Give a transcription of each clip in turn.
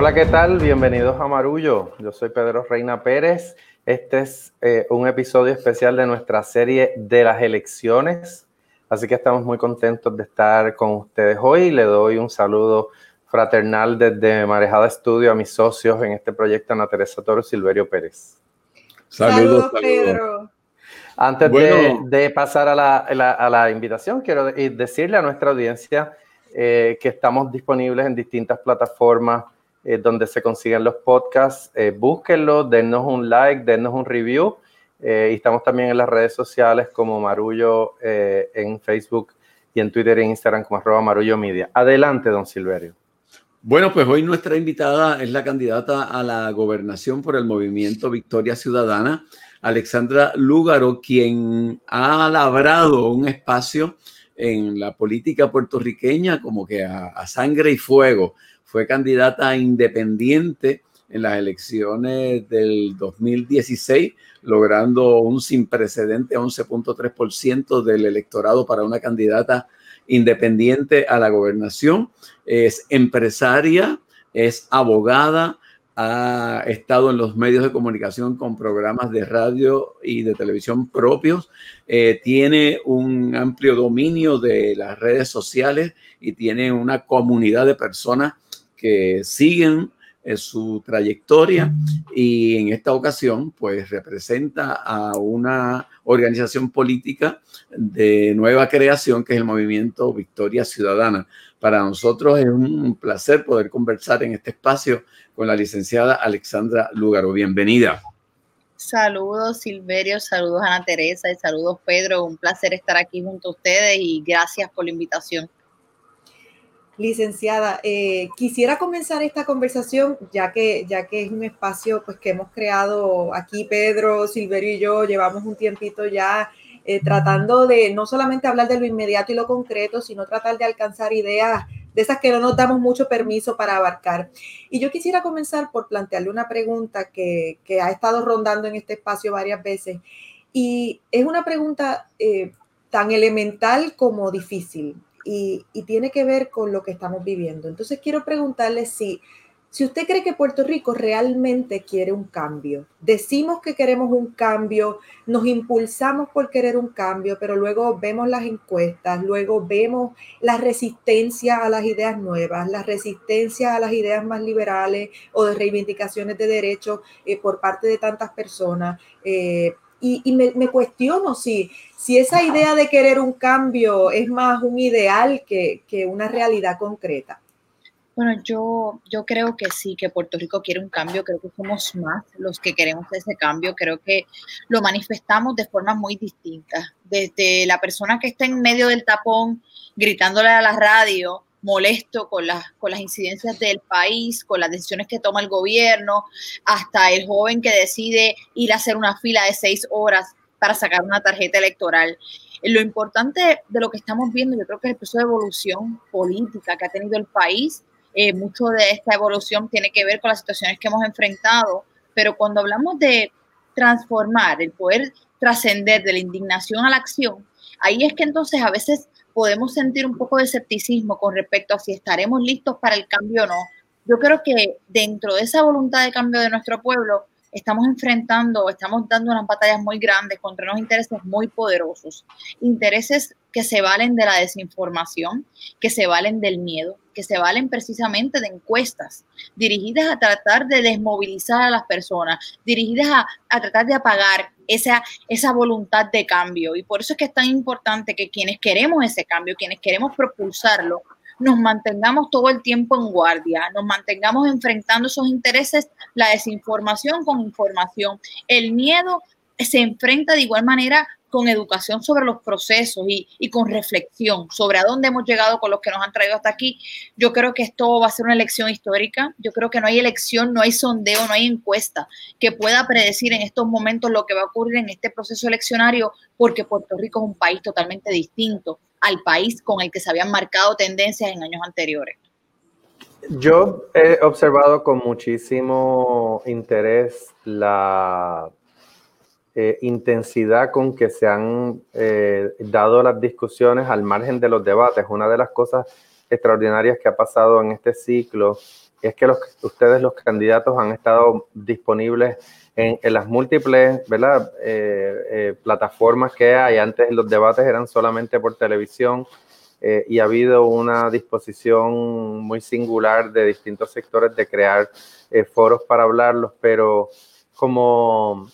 Hola, ¿qué tal? Bienvenidos a Marullo. Yo soy Pedro Reina Pérez. Este es eh, un episodio especial de nuestra serie de las elecciones. Así que estamos muy contentos de estar con ustedes hoy. Le doy un saludo fraternal desde Marejada Estudio a mis socios en este proyecto, Ana Teresa Toro Silverio Pérez. Saludos, Pedro. Antes de, pasar a la, invitación, quiero decirle a nuestra audiencia eh, que estamos disponibles en distintas plataformas eh, donde se consiguen los podcasts. Eh, búsquenlo, dennos un like, dennos un review. Eh, y estamos también en las redes sociales como Marullo en Facebook y en Twitter e Instagram como arroba Marullo Media. Adelante, don Silverio. Bueno, pues hoy nuestra invitada es la candidata a la gobernación por el movimiento Victoria Ciudadana, Alexandra Lúgaro, quien ha labrado un espacio en la política puertorriqueña como que a sangre y fuego fue candidata independiente en las elecciones del 2016, logrando un sin precedente 11.3% del electorado para una candidata independiente a la gobernación. Es empresaria, es abogada, ha estado en los medios de comunicación con programas de radio y de televisión propios, eh, tiene un amplio dominio de las redes sociales y tiene una comunidad de personas que siguen eh, su trayectoria y en esta ocasión pues representa a una organización política de nueva creación que es el movimiento Victoria Ciudadana. Para nosotros es un placer poder conversar en este espacio con la licenciada Alexandra Lugaro. Bienvenida. Saludos Silverio, saludos Ana Teresa y saludos Pedro. Un placer estar aquí junto a ustedes y gracias por la invitación. Licenciada, eh, quisiera comenzar esta conversación, ya que, ya que es un espacio pues, que hemos creado aquí, Pedro, Silverio y yo, llevamos un tiempito ya eh, tratando de no solamente hablar de lo inmediato y lo concreto, sino tratar de alcanzar ideas de esas que no nos damos mucho permiso para abarcar. Y yo quisiera comenzar por plantearle una pregunta que, que ha estado rondando en este espacio varias veces. Y es una pregunta eh, tan elemental como difícil y, tiene que ver con lo que estamos viviendo. Entonces quiero preguntarle si, si usted cree que Puerto Rico realmente quiere un cambio. Decimos que queremos un cambio, nos impulsamos por querer un cambio, pero luego vemos las encuestas, luego vemos la resistencia a las ideas nuevas, la resistencia a las ideas más liberales o de reivindicaciones de derechos eh, por parte de tantas personas. Eh, y, me, cuestiono si, si esa idea de querer un cambio es más un ideal que, una realidad concreta. Bueno, yo, yo creo que sí, que Puerto Rico quiere un cambio, creo que somos más los que queremos ese cambio, creo que lo manifestamos de formas muy distintas, desde la persona que está en medio del tapón gritándole a la radio, molesto con las, con las incidencias del país, con las decisiones que toma el gobierno, hasta el joven que decide ir a hacer una fila de seis horas para sacar una tarjeta electoral. Lo importante de lo que estamos viendo, yo creo que es el proceso de evolución política que ha tenido el país. Eh, mucho de esta evolución tiene que ver con las situaciones que hemos enfrentado, pero cuando hablamos de transformar, el poder trascender de la indignación a la acción, ahí es que entonces a veces podemos sentir un poco de escepticismo con respecto a si estaremos listos para el cambio o no. Yo creo que dentro de esa voluntad de cambio de nuestro pueblo, estamos enfrentando, estamos dando unas batallas muy grandes contra unos intereses muy poderosos, intereses que se valen de la desinformación, que se valen del miedo, que se valen precisamente de encuestas dirigidas a tratar de desmovilizar a las personas, dirigidas a, a tratar de apagar esa, esa voluntad de cambio. Y por eso es que es tan importante que quienes queremos ese cambio, quienes queremos propulsarlo, nos mantengamos todo el tiempo en guardia, nos mantengamos enfrentando esos intereses, la desinformación con información. El miedo se enfrenta de igual manera con educación sobre los procesos y, con reflexión sobre a dónde hemos llegado con los que nos han traído hasta aquí. Yo creo que esto va a ser una elección histórica. Yo creo que no hay elección, no hay sondeo, no hay encuesta que pueda predecir en estos momentos lo que va a ocurrir en este proceso eleccionario, porque Puerto Rico es un país totalmente distinto al país con el que se habían marcado tendencias en años anteriores. Yo he observado con muchísimo interés la eh, intensidad con que se han eh, dado las discusiones al margen de los debates. Una de las cosas extraordinarias que ha pasado en este ciclo es que ustedes, los candidatos, han estado disponibles en, las múltiples. Eh, plataformas que hay. Antes los debates eran solamente por televisión y ha habido una disposición muy singular de distintos sectores de crear foros para hablarlos, pero como,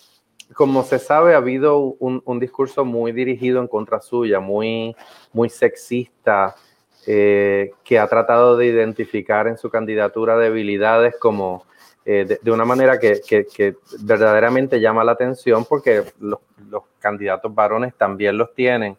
como se sabe, ha habido un, discurso muy dirigido en contra suya, muy, muy sexista, eh, que ha tratado de identificar en su candidatura debilidades como eh, de, una manera que, que, verdaderamente llama la atención porque los, candidatos varones también los tienen.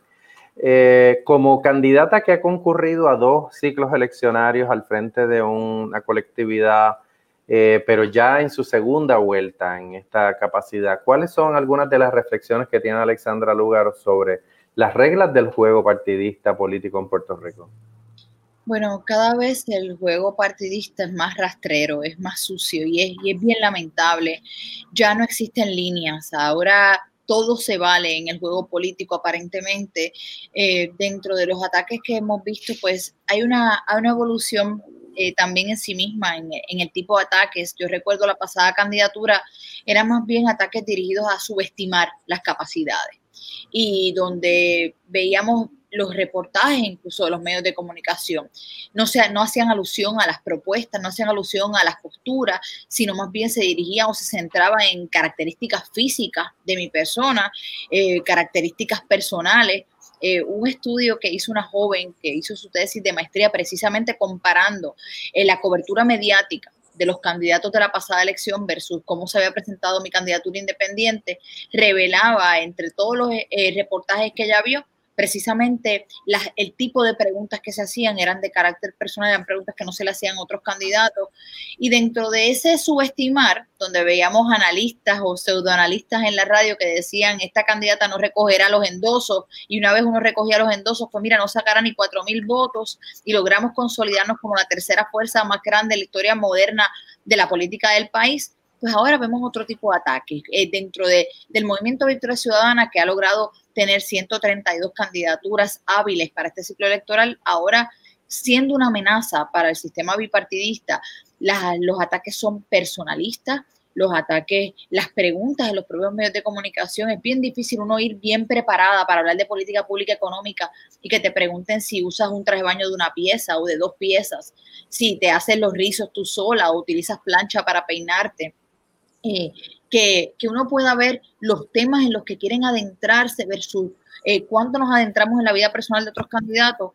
Eh, como candidata que ha concurrido a dos ciclos eleccionarios al frente de una colectividad, pero ya en su segunda vuelta en esta capacidad, ¿cuáles son algunas de las reflexiones que tiene Alexandra Lugaro sobre las reglas del juego partidista político en Puerto Rico? Bueno, cada vez el juego partidista es más rastrero, es más sucio y es, bien lamentable. Ya no existen líneas, ahora todo se vale en el juego político aparentemente. Eh, dentro de los ataques que hemos visto, pues hay una evolución eh, también en sí misma en, el tipo de ataques. Yo recuerdo la pasada candidatura, eran más bien ataques dirigidos a subestimar las capacidades y donde veíamos los reportajes incluso de los medios de comunicación. No, sea, no hacían alusión a las propuestas, no hacían alusión a las posturas, sino más bien se dirigían o se centraban en características físicas de mi persona, eh, características personales. Eh, un estudio que hizo una joven que hizo su tesis de maestría precisamente comparando eh, la cobertura mediática de los candidatos de la pasada elección versus cómo se había presentado mi candidatura independiente, revelaba entre todos los reportajes que ella vio precisamente el tipo de preguntas que se hacían eran de carácter personal, eran preguntas que no se le hacían a otros candidatos. Y dentro de ese subestimar, donde veíamos analistas o pseudoanalistas en la radio que decían, esta candidata no recogerá los endosos, y una vez uno recogía los endosos, pues mira, no sacará ni cuatro mil votos, y logramos consolidarnos como la tercera fuerza más grande de la historia moderna de la política del país pues ahora vemos otro tipo de ataques eh, dentro de, del movimiento Victoria Ciudadana que ha logrado tener 132 candidaturas hábiles para este ciclo electoral, ahora siendo una amenaza para el sistema bipartidista, los ataques son personalistas, los ataques, las preguntas de los propios medios de comunicación. Es bien difícil uno ir bien preparada para hablar de política pública económica y que te pregunten si usas un traje baño de una pieza o de dos piezas, si te haces los rizos tú sola o utilizas plancha para peinarte. Eh, que, uno pueda ver los temas en los que quieren adentrarse versus eh, cuánto nos adentramos en la vida personal de otros candidatos,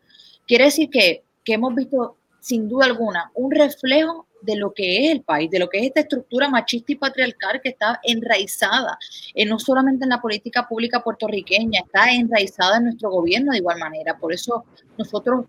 quiere decir que, hemos visto sin duda alguna un reflejo de lo que es el país, de lo que es esta estructura machista y patriarcal que está enraizada, eh, no solamente en la política pública puertorriqueña, está enraizada en nuestro gobierno de igual manera. Por eso nosotros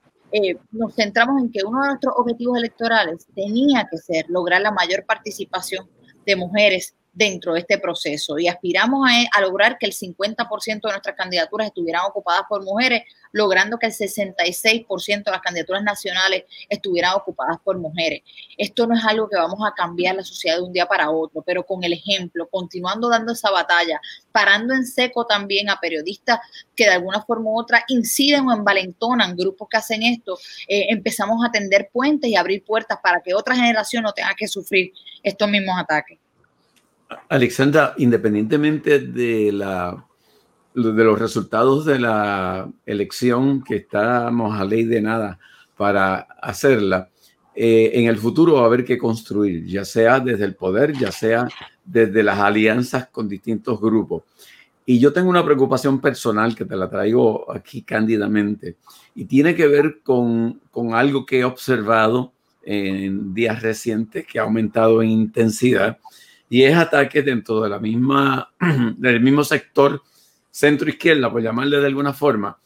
nos centramos en que uno de nuestros objetivos electorales tenía que ser lograr la mayor participación de mujeres dentro de este proceso y aspiramos a, lograr que el 50% de nuestras candidaturas estuvieran ocupadas por mujeres, logrando que el 66% de las candidaturas nacionales estuvieran ocupadas por mujeres. Esto no es algo que vamos a cambiar la sociedad de un día para otro, pero con el ejemplo, continuando dando esa batalla, parando en seco también a periodistas que de alguna forma u otra inciden o envalentonan grupos que hacen esto, eh, empezamos a tender puentes y abrir puertas para que otra generación no tenga que sufrir estos mismos ataques. Alexandra, independientemente de, la, de los resultados de la elección, que estamos a ley de nada para hacerla, eh, en el futuro va a haber que construir, ya sea desde el poder, ya sea desde las alianzas con distintos grupos. Y yo tengo una preocupación personal que te la traigo aquí cándidamente y tiene que ver con, con algo que he observado en días recientes que ha aumentado en intensidad y es ataques dentro de la misma, del mismo sector centro-izquierda, por llamarle de alguna forma,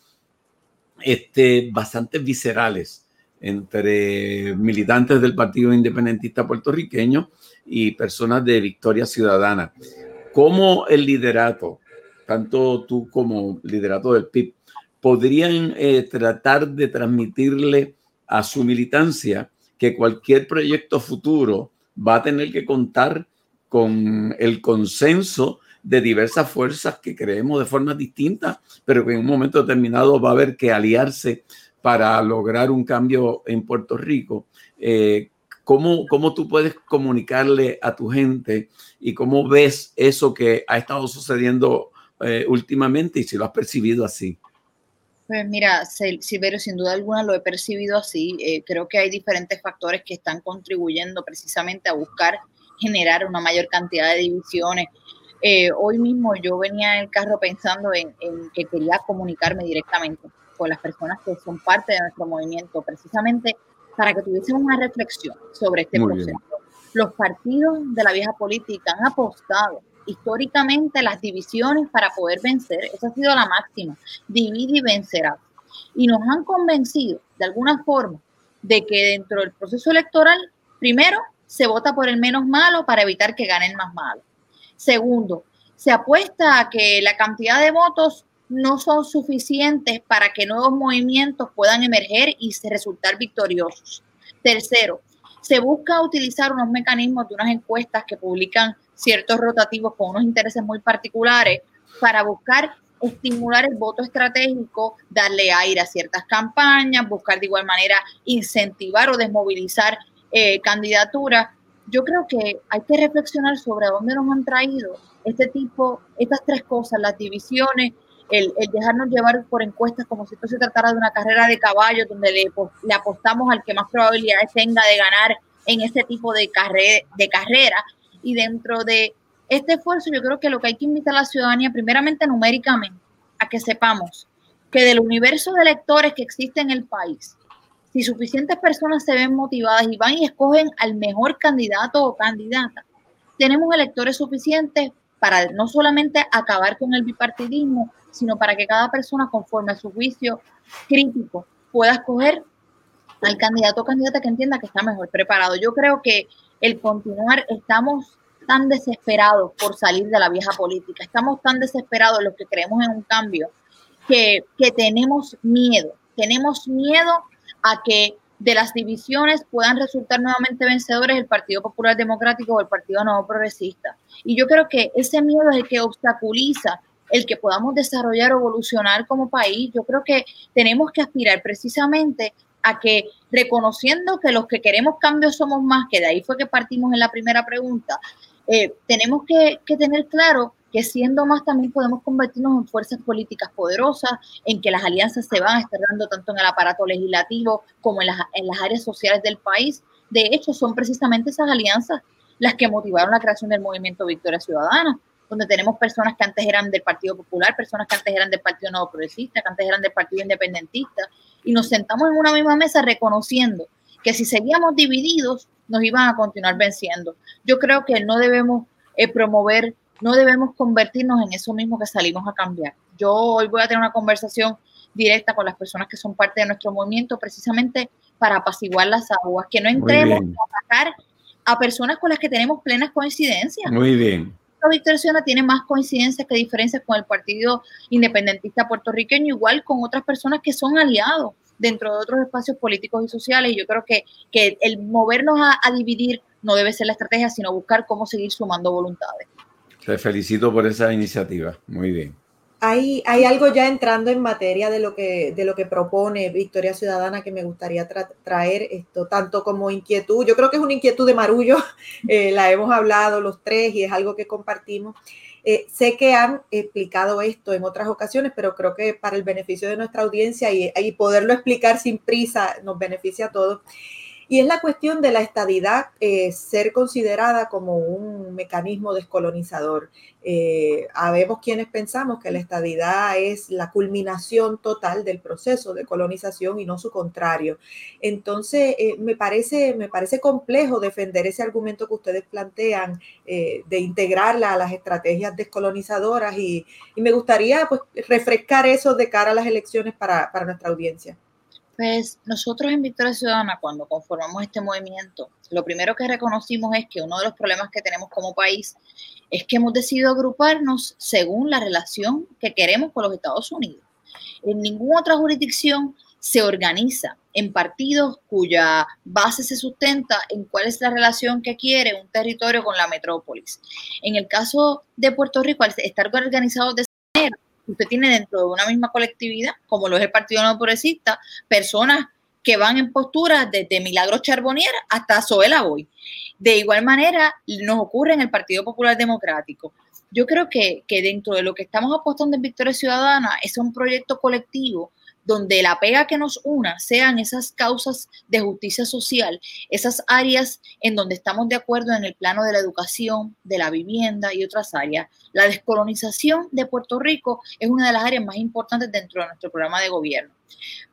este, bastante viscerales entre militantes del Partido Independentista puertorriqueño y personas de Victoria Ciudadana. ¿Cómo el liderato, tanto tú como liderato del PIB, podrían eh, tratar de transmitirle a su militancia que cualquier proyecto futuro va a tener que contar con el consenso de diversas fuerzas que creemos de formas distintas, pero que en un momento determinado va a haber que aliarse para lograr un cambio en Puerto Rico. Eh, ¿cómo, ¿cómo tú puedes comunicarle a tu gente y cómo ves eso que ha estado sucediendo eh, últimamente y si lo has percibido así? Pues mira, Silverio, sin duda alguna lo he percibido así. Eh, creo que hay diferentes factores que están contribuyendo precisamente a buscar generar una mayor cantidad de divisiones. Eh, hoy mismo yo venía en el carro pensando en, que quería comunicarme directamente con las personas que son parte de nuestro movimiento, precisamente para que tuviesen una reflexión sobre este proceso. Los partidos de la vieja política han apostado históricamente las divisiones para poder vencer. Esa ha sido la máxima. Divide y vencerá. Y nos han convencido, de alguna forma, de que dentro del proceso electoral, primero, se vota por el menos malo para evitar que gane el más malo. Segundo, se apuesta a que la cantidad de votos no son suficientes para que nuevos movimientos puedan emerger y resultar victoriosos. Tercero, se busca utilizar unos mecanismos de unas encuestas que publican ciertos rotativos con unos intereses muy particulares para buscar estimular el voto estratégico, darle aire a ciertas campañas, buscar de igual manera incentivar o desmovilizar eh, candidaturas. Yo creo que hay que reflexionar sobre dónde nos han traído este tipo, estas tres cosas, las divisiones, el, dejarnos llevar por encuestas como si esto se tratara de una carrera de caballos donde le, apostamos al que más probabilidades tenga de ganar en ese tipo de, de carrera y dentro de este esfuerzo, yo creo que lo que hay que invitar a la ciudadanía, primeramente numéricamente, a que sepamos que del universo de electores que existe en el país, si suficientes personas se ven motivadas y van y escogen al mejor candidato o candidata, tenemos electores suficientes para no solamente acabar con el bipartidismo, sino para que cada persona, conforme a su juicio crítico, pueda escoger al candidato o candidata que entienda que está mejor preparado. Yo creo que el continuar, estamos tan desesperados por salir de la vieja política, estamos tan desesperados los que creemos en un cambio, que, que tenemos miedo, tenemos miedo a que de las divisiones puedan resultar nuevamente vencedores el Partido Popular Democrático o el Partido Nuevo Progresista. Y yo creo que ese miedo es el que obstaculiza el que podamos desarrollar o evolucionar como país. Yo creo que tenemos que aspirar precisamente a que reconociendo que los que queremos cambios somos más, que de ahí fue que partimos en la primera pregunta, eh, tenemos que, tener claro que siendo más también podemos convertirnos en fuerzas políticas poderosas, en que las alianzas se van a estar dando tanto en el aparato legislativo como en las, en las áreas sociales del país. De hecho, son precisamente esas alianzas las que motivaron la creación del movimiento Victoria Ciudadana, donde tenemos personas que antes eran del Partido Popular, personas que antes eran del Partido Nuevo Progresista, que antes eran del Partido Independentista, y nos sentamos en una misma mesa reconociendo que si seguíamos divididos nos iban a continuar venciendo. Yo creo que no debemos eh, promover, no debemos convertirnos en eso mismo que salimos a cambiar. Yo hoy voy a tener una conversación directa con las personas que son parte de nuestro movimiento precisamente para apaciguar las aguas, que no entremos a atacar a personas con las que tenemos plenas coincidencias. Muy bien. Víctor Ciudadana tiene más coincidencias que diferencias con el Partido Independentista puertorriqueño, igual con otras personas que son aliados dentro de otros espacios políticos y sociales. Y yo creo que, que el movernos a, dividir no debe ser la estrategia, sino buscar cómo seguir sumando voluntades. Te felicito por esa iniciativa. Muy bien. Hay, hay, algo ya entrando en materia de lo que, de lo que propone Victoria Ciudadana que me gustaría traer esto, tanto como inquietud. Yo creo que es una inquietud de Marullo, eh, la hemos hablado los tres y es algo que compartimos. Eh, sé que han explicado esto en otras ocasiones, pero creo que para el beneficio de nuestra audiencia y, y poderlo explicar sin prisa nos beneficia a todos. Y es la cuestión de la estadidad eh, ser considerada como un mecanismo descolonizador. Eh, habemos quienes pensamos que la estadidad es la culminación total del proceso de colonización y no su contrario. Entonces, eh, me, parece, me parece complejo defender ese argumento que ustedes plantean de integrarla a las estrategias descolonizadoras y, me gustaría pues, refrescar eso de cara a las elecciones para nuestra audiencia. Pues nosotros en Victoria Ciudadana, cuando conformamos este movimiento, lo primero que reconocimos es que uno de los problemas que tenemos como país es que hemos decidido agruparnos según la relación que queremos con los Estados Unidos. En ninguna otra jurisdicción se organiza en partidos cuya base se sustenta en cuál es la relación que quiere un territorio con la metrópolis. En el caso de Puerto Rico, al estar organizado de usted tiene dentro de una misma colectividad, como lo es el Partido No Progresista, personas que van en postura desde Milagro Charbonnier hasta Zoela Boy. De igual manera, nos ocurre en el Partido Popular Democrático. Yo creo que, que dentro de lo que estamos apostando en Victoria Ciudadana es un proyecto colectivo donde la pega que nos una sean esas causas de justicia social, esas áreas en donde estamos de acuerdo en el plano de la educación, de la vivienda y otras áreas. La descolonización de Puerto Rico es una de las áreas más importantes dentro de nuestro programa de gobierno.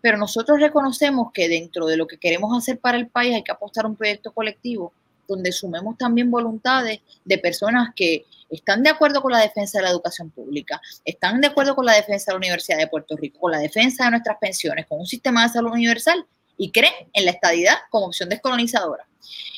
Pero nosotros reconocemos que dentro de lo que queremos hacer para el país hay que apostar un proyecto colectivo donde sumemos también voluntades de personas que están de acuerdo con la defensa de la educación pública, están de acuerdo con la defensa de la Universidad de Puerto Rico, con la defensa de nuestras pensiones, con un sistema de salud universal y creen en la estadidad como opción descolonizadora.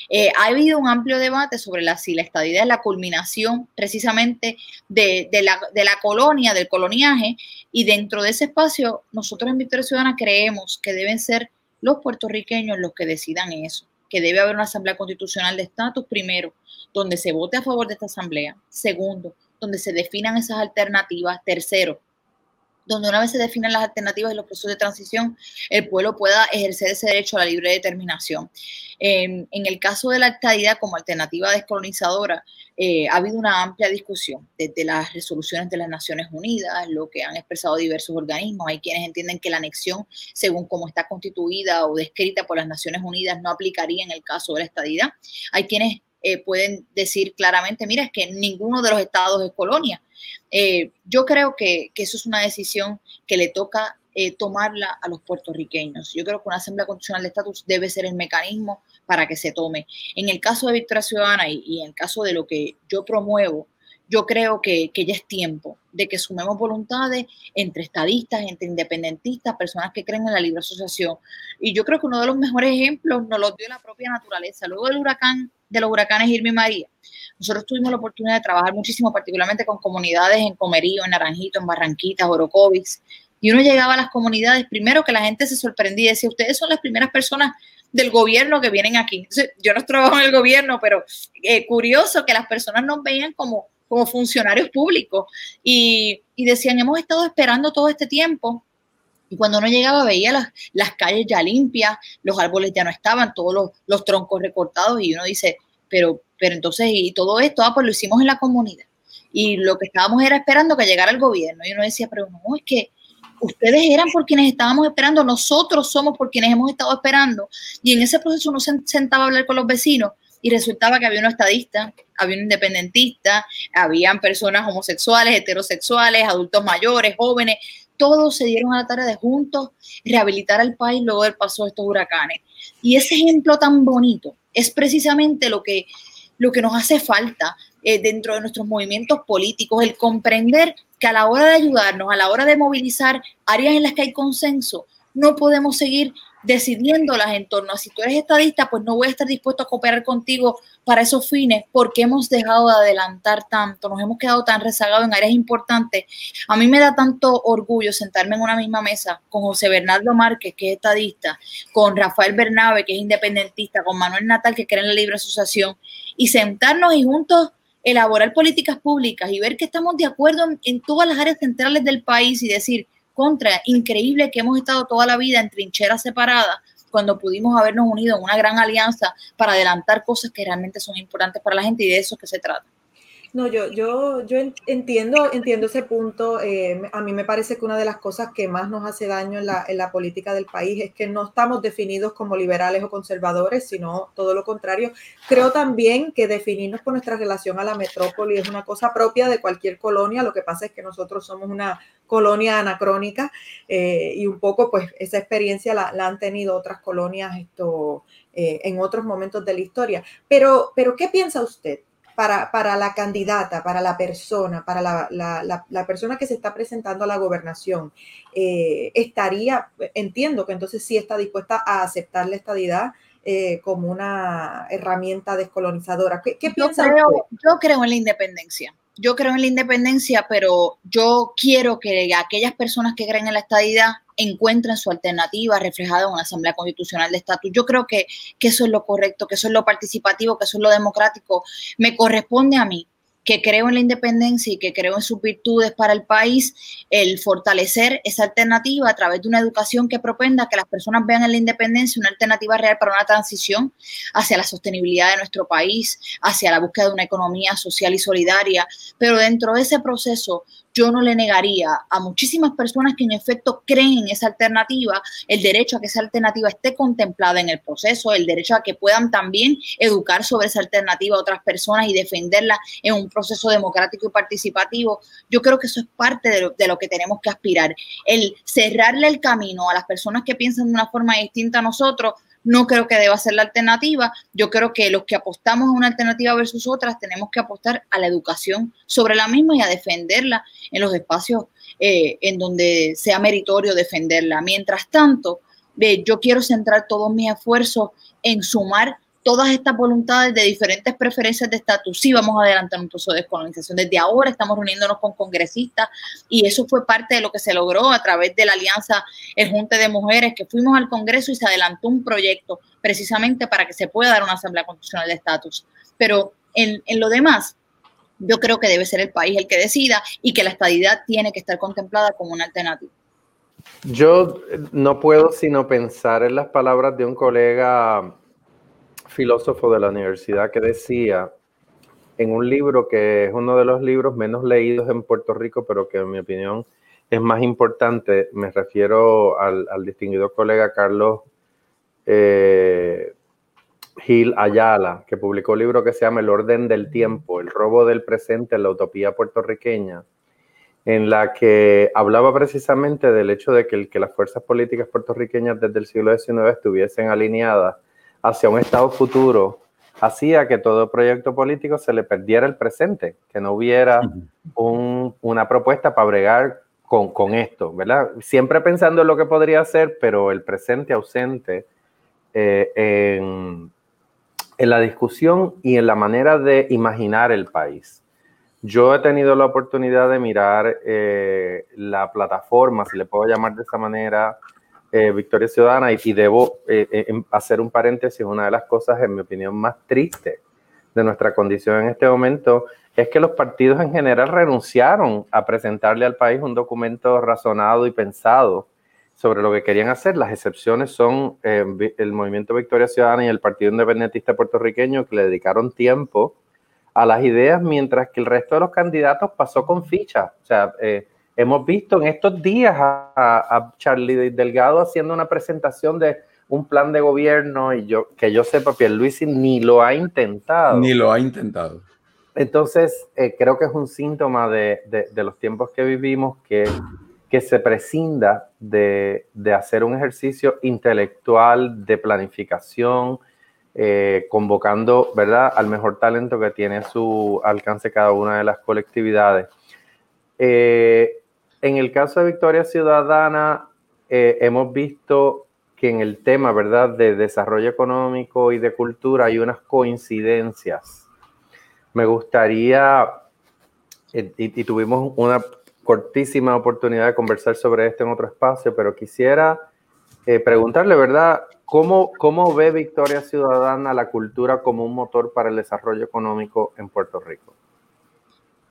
Eh, ha habido un amplio debate sobre la, si la estadidad es la culminación precisamente de, la, colonia, del coloniaje, y dentro de ese espacio nosotros en Victoria Ciudadana creemos que deben ser los puertorriqueños los que decidan eso que debe haber una asamblea constitucional de estatus, primero, donde se vote a favor de esta asamblea, segundo, donde se definan esas alternativas, tercero, donde una vez se definan las alternativas y los procesos de transición, el pueblo pueda ejercer ese derecho a la libre determinación. en el caso de la estadidad como alternativa descolonizadora, eh, ha habido una amplia discusión desde las resoluciones de las Naciones Unidas, lo que han expresado diversos organismos. Hay quienes entienden que la anexión, según como está constituida o descrita por las Naciones Unidas, no aplicaría en el caso de la estadidad. Hay quienes eh, pueden decir claramente, mira, es que ninguno de los estados es colonia. Eh, yo creo que, que, eso es una decisión que le toca tomarla a los puertorriqueños. Yo creo que una Asamblea Constitucional de Estatus debe ser el mecanismo para que se tome. En el caso de Victoria Ciudadana y, en el caso de lo que yo promuevo, yo creo que, que, ya es tiempo de que sumemos voluntades entre estadistas, entre independentistas, personas que creen en la libre asociación. Y yo creo que uno de los mejores ejemplos nos lo dio la propia naturaleza. Luego del huracán, de los huracanes Irma y María, nosotros tuvimos la oportunidad de trabajar muchísimo, particularmente con comunidades en Comerío, en Naranjito, en Barranquitas, Orocovis. Y uno llegaba a las comunidades, primero que la gente se sorprendía y decía, ustedes son las primeras personas del gobierno que vienen aquí. yo no trabajo en el gobierno, pero eh, curioso que las personas nos veían como, como funcionarios públicos y, decían, hemos estado esperando todo este tiempo. Y cuando uno llegaba veía las, las calles ya limpias, los árboles ya no estaban, todos los, los troncos recortados y uno dice, pero, pero entonces, y todo esto, ah, pues lo hicimos en la comunidad. Y lo que estábamos era esperando que llegara el gobierno. Y uno decía, pero no, es que ustedes eran por quienes estábamos esperando, nosotros somos por quienes hemos estado esperando. Y en ese proceso uno se sentaba a hablar con los vecinos y resultaba que había un estadista, había un independentista, habían personas homosexuales, heterosexuales, adultos mayores, jóvenes, todos se dieron a la tarea de juntos rehabilitar al país luego del paso de estos huracanes. Y ese ejemplo tan bonito es precisamente lo que, lo que nos hace falta eh, dentro de nuestros movimientos políticos, el comprender que a la hora de ayudarnos, a la hora de movilizar áreas en las que hay consenso, no podemos seguir decidiéndolas en torno a si tú eres estadista, pues no voy a estar dispuesto a cooperar contigo para esos fines, porque hemos dejado de adelantar tanto, nos hemos quedado tan rezagados en áreas importantes. A mí me da tanto orgullo sentarme en una misma mesa con José Bernardo Márquez, que es estadista, con Rafael Bernabe, que es independentista, con Manuel Natal, que cree en la libre asociación, y sentarnos y juntos elaborar políticas públicas y ver que estamos de acuerdo en, todas las áreas centrales del país y decir, contra, increíble que hemos estado toda la vida en trincheras separadas cuando pudimos habernos unido en una gran alianza para adelantar cosas que realmente son importantes para la gente y de eso que se trata. No, yo, yo, yo entiendo, entiendo ese punto. Eh, a mí me parece que una de las cosas que más nos hace daño en la, en la, política del país es que no estamos definidos como liberales o conservadores, sino todo lo contrario. Creo también que definirnos por nuestra relación a la metrópoli es una cosa propia de cualquier colonia. Lo que pasa es que nosotros somos una colonia anacrónica eh, y un poco pues esa experiencia la, han tenido otras colonias esto, eh, en otros momentos de la historia. Pero, pero ¿qué piensa usted? Para, para la candidata, para la persona, para la, la, la, persona que se está presentando a la gobernación, eh, estaría, entiendo que entonces sí está dispuesta a aceptar la estadidad eh, como una herramienta descolonizadora. ¿Qué, qué piensa yo yo creo en la independencia yo creo en la independencia, pero yo quiero que aquellas personas que creen en la estadidad encuentren su alternativa reflejada en una asamblea constitucional de estatus. Yo creo que, eso es lo correcto, que eso es lo participativo, que eso es lo democrático. Me corresponde a mí que creo en la independencia y que creo en sus virtudes para el país, el fortalecer esa alternativa a través de una educación que propenda que las personas vean en la independencia una alternativa real para una transición hacia la sostenibilidad de nuestro país, hacia la búsqueda de una economía social y solidaria. Pero dentro de ese proceso, yo no le negaría a muchísimas personas que en efecto creen en esa alternativa el derecho a que esa alternativa esté contemplada en el proceso, el derecho a que puedan también educar sobre esa alternativa a otras personas y defenderla en un proceso democrático y participativo. Yo creo que eso es parte de lo, de lo que tenemos que aspirar. El cerrarle el camino a las personas que piensan de una forma distinta a nosotros no creo que deba ser la alternativa. Yo creo que los que apostamos a una alternativa versus otras tenemos que apostar a la educación sobre la misma y a defenderla en los espacios eh, en donde sea meritorio defenderla. Mientras tanto, yo quiero centrar todos mis esfuerzos en sumar todas estas voluntades de diferentes preferencias de estatus. Sí, vamos a adelantar un proceso de descolonización. Desde ahora estamos reuniéndonos con congresistas y eso fue parte de lo que se logró a través de la alianza El Junte de Mujeres, que fuimos al Congreso y se adelantó un proyecto precisamente para que se pueda dar una Asamblea Constitucional de Estatus. Pero en, en lo demás, yo creo que debe ser el país el que decida y que la estadidad tiene que estar contemplada como una alternativa. Yo no puedo sino pensar en las palabras de un colega filósofo de la universidad que decía en un libro que es uno de los libros menos leídos en Puerto Rico, pero que en mi opinión es más importante, me refiero al, distinguido colega Carlos eh, Gil Ayala, que publicó un libro que se llama El orden del tiempo, el robo del presente en la utopía puertorriqueña, en la que hablaba precisamente del hecho de que las fuerzas políticas puertorriqueñas desde el siglo XIX estuviesen alineadas hacia un estado futuro hacía que todo proyecto político se le perdiera el presente, que no hubiera una propuesta para bregar con, esto, ¿verdad? Siempre pensando en lo que podría ser, pero el presente ausente eh, en, la discusión y en la manera de imaginar el país. Yo he tenido la oportunidad de mirar eh, la plataforma, si le puedo llamar de esa manera, eh, Victoria Ciudadana y, debo eh, eh, em, hacer un paréntesis, una de las cosas, en mi opinión, más tristes de nuestra condición en este momento es que los partidos en general renunciaron a presentarle al país un documento razonado y pensado sobre lo que querían hacer. Las excepciones son el Movimiento Victoria Ciudadana y el Partido Independentista Puertorriqueño que le dedicaron tiempo a las ideas, mientras que el resto de los candidatos pasó con ficha. O sea, Hemos visto en estos días a, Charlie Delgado haciendo una presentación de un plan de gobierno y yo que yo sepa, Pierluisi ni lo ha intentado. Ni lo ha intentado. Entonces, eh, creo que es un síntoma de, los tiempos que vivimos que, que se prescinda de, hacer un ejercicio intelectual de planificación, eh, convocando ¿verdad? al mejor talento que tiene a su alcance cada una de las colectividades. Eh, en el caso de Victoria Ciudadana, eh, hemos visto que en el tema, ¿verdad?, de desarrollo económico y de cultura hay unas coincidencias. Me gustaría, eh, y, tuvimos una cortísima oportunidad de conversar sobre esto en otro espacio, pero quisiera eh, preguntarle, ¿verdad?, ¿cómo, ¿cómo ve Victoria Ciudadana la cultura como un motor para el desarrollo económico en Puerto Rico?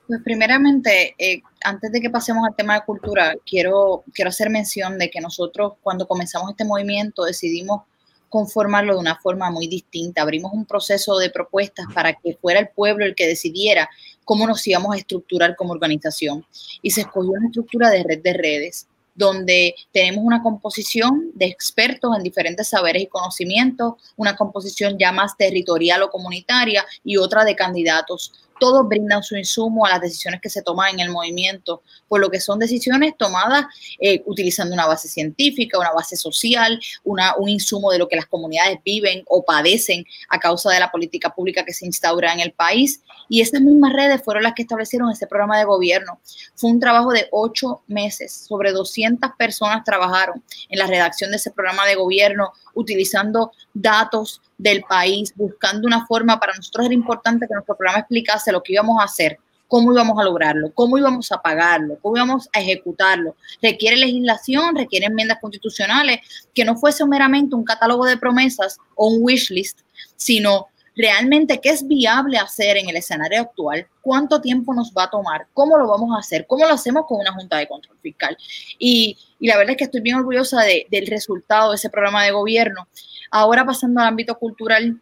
Pues primeramente, eh, antes de que pasemos al tema de cultura, quiero, quiero hacer mención de que nosotros cuando comenzamos este movimiento decidimos conformarlo de una forma muy distinta. Abrimos un proceso de propuestas para que fuera el pueblo el que decidiera cómo nos íbamos a estructurar como organización. Y se escogió una estructura de red de redes donde tenemos una composición de expertos en diferentes saberes y conocimientos, una composición ya más territorial o comunitaria y otra de candidatos todos brindan su insumo a las decisiones que se toman en el movimiento, por lo que son decisiones tomadas eh, utilizando una base científica, una base social, una, un insumo de lo que las comunidades viven o padecen a causa de la política pública que se instaura en el país. Y esas mismas redes fueron las que establecieron ese programa de gobierno. Fue un trabajo de ocho meses, sobre 200 personas trabajaron en la redacción de ese programa de gobierno, utilizando datos del país, buscando una forma, para nosotros era importante que nuestro programa explicase lo que íbamos a hacer, cómo íbamos a lograrlo, cómo íbamos a pagarlo, cómo íbamos a ejecutarlo. Requiere legislación, requiere enmiendas constitucionales, que no fuese meramente un catálogo de promesas o un wish list, sino realmente qué es viable hacer en el escenario actual, cuánto tiempo nos va a tomar, cómo lo vamos a hacer, cómo lo hacemos con una Junta de Control Fiscal. Y, la verdad es que estoy bien orgullosa del resultado de ese programa de gobierno. Ahora pasando al ámbito cultural,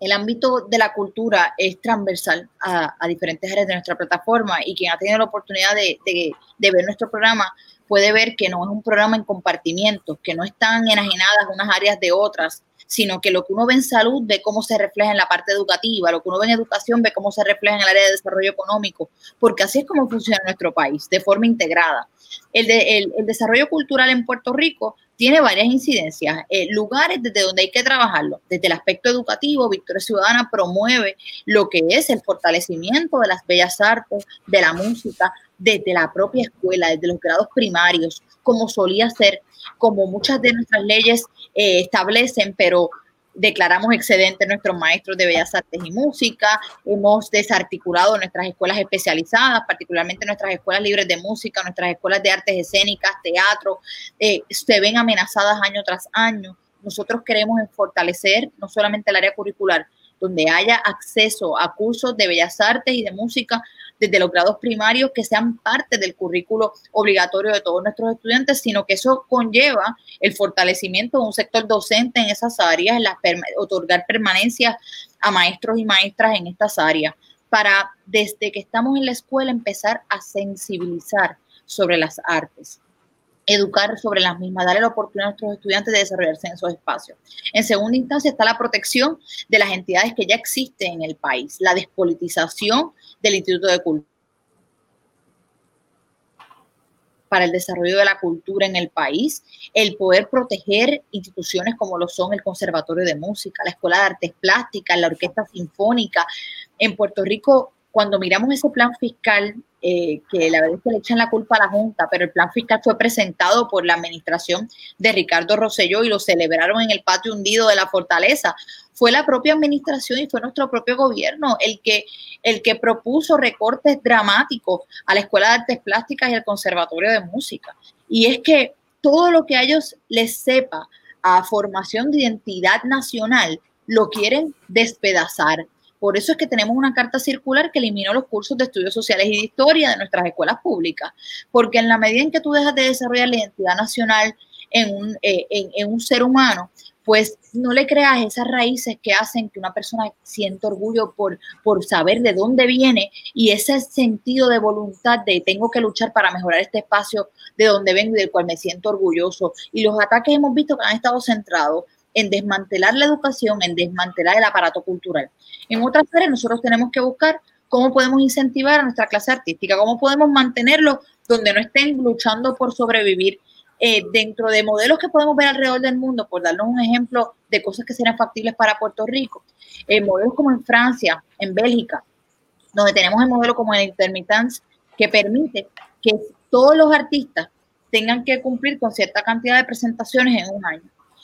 el ámbito de la cultura es transversal a, diferentes áreas de nuestra plataforma y quien ha tenido la oportunidad de, de, ver nuestro programa puede ver que no es un programa en compartimientos, que no están enajenadas unas áreas de otras, sino que lo que uno ve en salud ve cómo se refleja en la parte educativa, lo que uno ve en educación ve cómo se refleja en el área de desarrollo económico, porque así es como funciona nuestro país, de forma integrada. El, el, desarrollo cultural en Puerto Rico tiene varias incidencias, eh, lugares desde donde hay que trabajarlo. Desde el aspecto educativo, Victoria Ciudadana promueve lo que es el fortalecimiento de las bellas artes, de la música, desde la propia escuela, desde los grados primarios, como solía ser, como muchas de nuestras leyes eh, establecen, pero declaramos excedentes nuestros maestros de bellas artes y música, hemos desarticulado nuestras escuelas especializadas, particularmente nuestras escuelas libres de música, nuestras escuelas de artes escénicas, teatro, eh, se ven amenazadas año tras año. Nosotros queremos fortalecer no solamente el área curricular, donde haya acceso a cursos de bellas artes y de música desde los grados primarios que sean parte del currículo obligatorio de todos nuestros estudiantes, sino que eso conlleva el fortalecimiento de un sector docente en esas áreas, la, otorgar permanencia a maestros y maestras en estas áreas, para desde que estamos en la escuela empezar a sensibilizar sobre las artes educar sobre las mismas, darle la oportunidad a nuestros estudiantes de desarrollarse en esos espacios. En segunda instancia está la protección de las entidades que ya existen en el país, la despolitización del Instituto de Cultura para el desarrollo de la cultura en el país, el poder proteger instituciones como lo son el Conservatorio de Música, la Escuela de Artes Plásticas, la Orquesta Sinfónica. En Puerto Rico, cuando miramos ese plan fiscal eh, que la verdad es que le echan la culpa a la Junta, pero el plan fiscal fue presentado por la administración de Ricardo Rosselló y lo celebraron en el patio hundido de la fortaleza. Fue la propia administración y fue nuestro propio gobierno el que, el que propuso recortes dramáticos a la Escuela de Artes Plásticas y al Conservatorio de Música. Y es que todo lo que a ellos les sepa a formación de identidad nacional, lo quieren despedazar, por eso es que tenemos una carta circular que eliminó los cursos de estudios sociales y de historia de nuestras escuelas públicas, porque en la medida en que tú dejas de desarrollar la identidad nacional en un, eh, en, un ser humano, pues no le creas esas raíces que hacen que una persona sienta orgullo por, por saber de dónde viene y ese sentido de voluntad de tengo que luchar para mejorar este espacio de donde vengo y del cual me siento orgulloso. Y los ataques hemos visto que han estado centrados en desmantelar la educación, en desmantelar el aparato cultural. En otras áreas nosotros tenemos que buscar cómo podemos incentivar a nuestra clase artística, cómo podemos mantenerlo donde no estén luchando por sobrevivir. Eh, dentro de modelos que podemos ver alrededor del mundo, por darnos un ejemplo de cosas que serían factibles para Puerto Rico, modelos como en Francia, en Bélgica, donde tenemos el modelo como el Intermittence, que permite que todos los artistas tengan que cumplir con cierta cantidad de presentaciones en un año.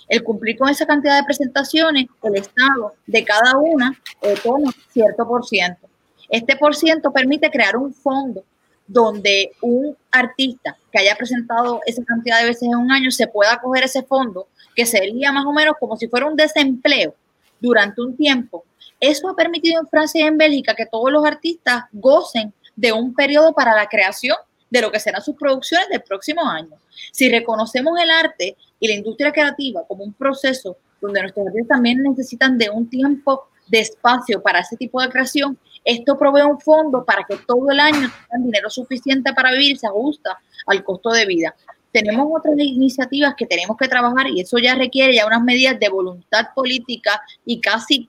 El cumplir con esa cantidad de presentaciones, el Estado de cada una eh, toma cierto por ciento. Este por ciento permite crear un fondo donde un artista que haya presentado esa cantidad de veces en un año se pueda coger ese fondo, que sería más o menos como si fuera un desempleo durante un tiempo. Eso ha permitido en Francia y en Bélgica que todos los artistas gocen de un periodo para la creación de lo que serán sus producciones del próximo año. Si reconocemos el arte y la industria creativa como un proceso donde nuestros artistas también necesitan de un tiempo de espacio para ese tipo de creación, esto provee un fondo para que todo el año tengan dinero suficiente para vivir y se ajusta al costo de vida. Tenemos otras iniciativas que tenemos que trabajar y eso ya requiere ya unas medidas de voluntad política y casi,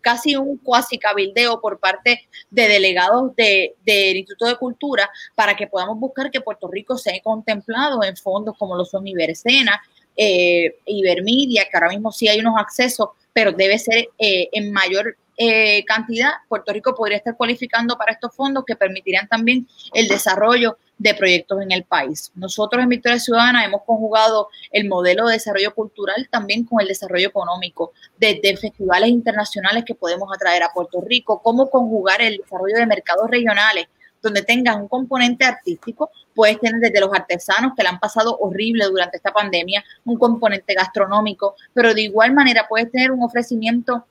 casi un cuasi cabildeo por parte de delegados del Instituto de Cultura para que podamos buscar que Puerto Rico sea contemplado en fondos como lo son Iberescena, eh, Ibermedia, que ahora mismo sí hay unos accesos, pero debe ser eh, en mayor eh, cantidad. Puerto Rico podría estar cualificando para estos fondos que permitirían también el desarrollo de proyectos en el país. Nosotros en Victoria Ciudadana hemos conjugado el modelo de desarrollo cultural también con el desarrollo económico, desde festivales internacionales que podemos atraer a Puerto Rico, cómo conjugar el desarrollo de mercados regionales donde tengas un componente artístico, puedes tener desde los artesanos que le han pasado horrible durante esta pandemia, un componente gastronómico, pero de igual manera puedes tener un ofrecimiento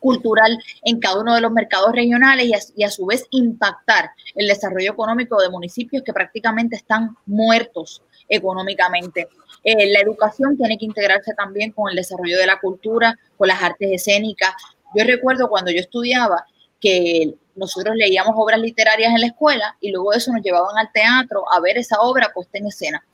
cultural en cada uno de los mercados regionales y a, su vez impactar el desarrollo económico de municipios que prácticamente están muertos económicamente. Eh, la educación tiene que integrarse también con el desarrollo de la cultura, con las artes escénicas. Yo recuerdo cuando yo estudiaba que nosotros leíamos obras literarias en la escuela y luego de eso nos llevaban al teatro a ver esa obra puesta en escena.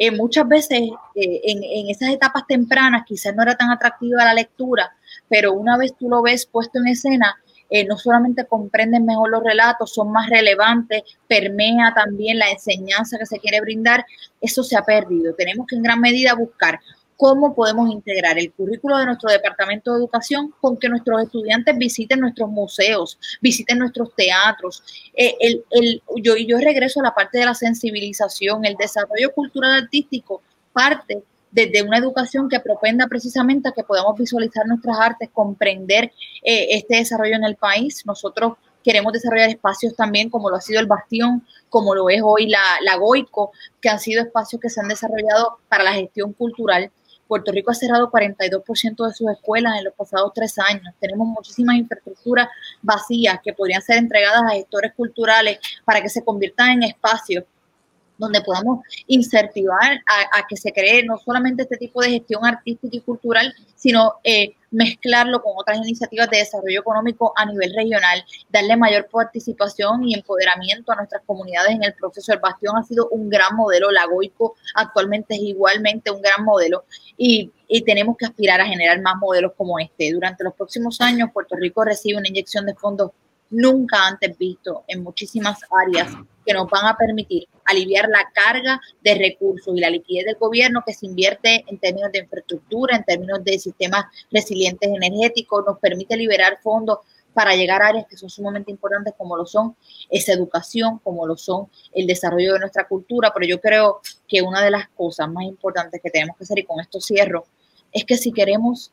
Eh, muchas veces eh, en, esas etapas tempranas quizás no era tan atractiva la lectura, pero una vez tú lo ves puesto en escena, eh, no solamente comprenden mejor los relatos, son más relevantes, permea también la enseñanza que se quiere brindar, eso se ha perdido. Tenemos que en gran medida buscar cómo podemos integrar el currículo de nuestro Departamento de Educación con que nuestros estudiantes visiten nuestros museos, visiten nuestros teatros. Eh, el, yo regreso a la parte de la sensibilización, el desarrollo cultural artístico parte desde una educación que propenda precisamente a que podamos visualizar nuestras artes, comprender eh, este desarrollo en el país. Nosotros queremos desarrollar espacios también como lo ha sido el Bastión, como lo es hoy la, la Goico, que han sido espacios que se han desarrollado para la gestión cultural Puerto Rico ha cerrado 42% de sus escuelas en los pasados tres años. Tenemos muchísimas infraestructuras vacías que podrían ser entregadas a gestores culturales para que se conviertan en espacios donde podamos incentivar a, que se cree no solamente este tipo de gestión artística y cultural, sino eh, mezclarlo con otras iniciativas de desarrollo económico a nivel regional, darle mayor participación y empoderamiento a nuestras comunidades en el proceso. El Bastión ha sido un gran modelo, la Goico actualmente es igualmente un gran modelo y, y tenemos que aspirar a generar más modelos como este. Durante los próximos años, Puerto Rico recibe una inyección de fondos nunca antes visto en muchísimas áreas que nos van a permitir aliviar la carga de recursos y la liquidez del gobierno que se invierte en términos de infraestructura, en términos de sistemas resilientes energéticos, nos permite liberar fondos para llegar a áreas que son sumamente importantes como lo son esa educación, como lo son el desarrollo de nuestra cultura, pero yo creo que una de las cosas más importantes que tenemos que hacer, y con esto cierro, es que si queremos